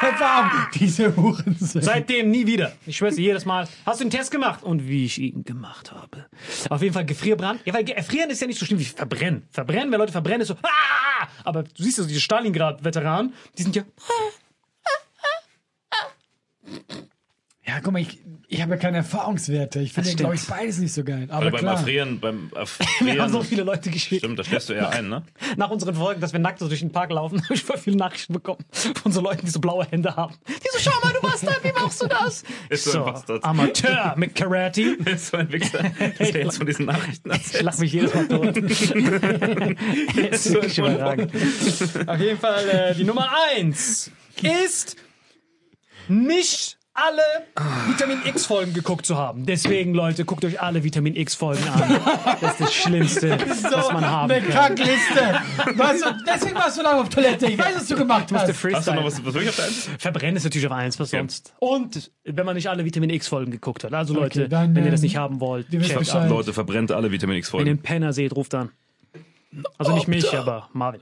Speaker 1: Erfahrung. Diese Hurensohn.
Speaker 2: Seitdem nie wieder. Ich schwör's dir jedes Mal. Hast du den Test gemacht? Und wie ich ihn gemacht habe. Auf jeden Fall Gefrierbrand. Ja, weil Erfrieren ist ja nicht so schlimm wie Verbrennen. Verbrennen, wenn Leute verbrennen, ist so, ah! Aber du siehst ja so diese Stalingrad-Veteranen, die sind ja,
Speaker 3: Ja,
Speaker 1: Ja, guck mal, ich, ich habe ja keine Erfahrungswerte. Ich finde,
Speaker 2: Das
Speaker 1: glaube ich, beides nicht so geil. Aber
Speaker 3: Weil beim
Speaker 1: klar.
Speaker 3: Erfrieren, beim
Speaker 2: Wir
Speaker 3: Erfrieren.
Speaker 2: haben so viele Leute geschickt.
Speaker 3: Stimmt, da schläfst du eher ein, ne?
Speaker 2: Nach unseren Folgen, dass wir nackt so durch den Park laufen, habe ich voll viele Nachrichten bekommen von so Leuten, die so blaue Hände haben. Die so, schau mal, du machst da, wie machst du das?
Speaker 3: Ist so
Speaker 2: so,
Speaker 3: ein Bastard.
Speaker 2: Amateur mit Karate.
Speaker 3: Ist so ein Wichser, dass der jetzt von diesen Nachrichten
Speaker 2: Ich
Speaker 3: erzählt.
Speaker 2: lache mich jedes Mal tot. Ist wirklich überragend. Auf jeden Fall, äh, die Nummer eins ist nicht alle Vitamin X-Folgen geguckt zu haben. Deswegen, Leute, guckt euch alle Vitamin X-Folgen an. Das ist das Schlimmste, was man haben
Speaker 1: eine
Speaker 2: kann.
Speaker 1: Krankliste. Du, deswegen warst du lange auf Toilette. Ich weiß, was du gemacht hast.
Speaker 3: Hast du noch was, was ich auf der Eins?
Speaker 2: Verbrennen ist natürlich auf eins, was sonst. Und wenn man nicht alle Vitamin X-Folgen geguckt hat. Also Leute,
Speaker 1: dann,
Speaker 2: wenn ihr das
Speaker 1: ähm,
Speaker 2: nicht haben wollt, checkt ab.
Speaker 3: Leute, verbrennt alle Vitamin
Speaker 2: Wenn ihr einen Penner seht, ruft an. Also nicht mich, aber Marvin.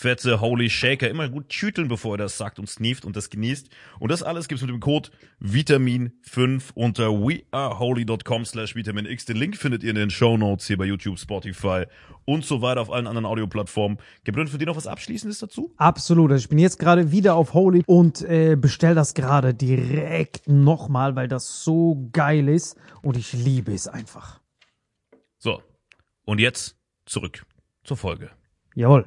Speaker 3: fette Holy Shaker. Immer gut schütteln, bevor ihr das sagt und sneeft und das genießt. Und das alles gibt's mit dem Code Vitamin5 unter weareholy.com slash vitaminx. Den Link findet ihr in den Show Notes hier bei YouTube, Spotify und so weiter auf allen anderen Audioplattformen. Gibt es für dich noch was Abschließendes dazu?
Speaker 4: Absolut. Also ich bin jetzt gerade wieder auf Holy und äh, bestell das gerade direkt nochmal, weil das so geil ist und ich liebe es einfach.
Speaker 3: So. Und jetzt zurück zur Folge.
Speaker 4: Jawohl.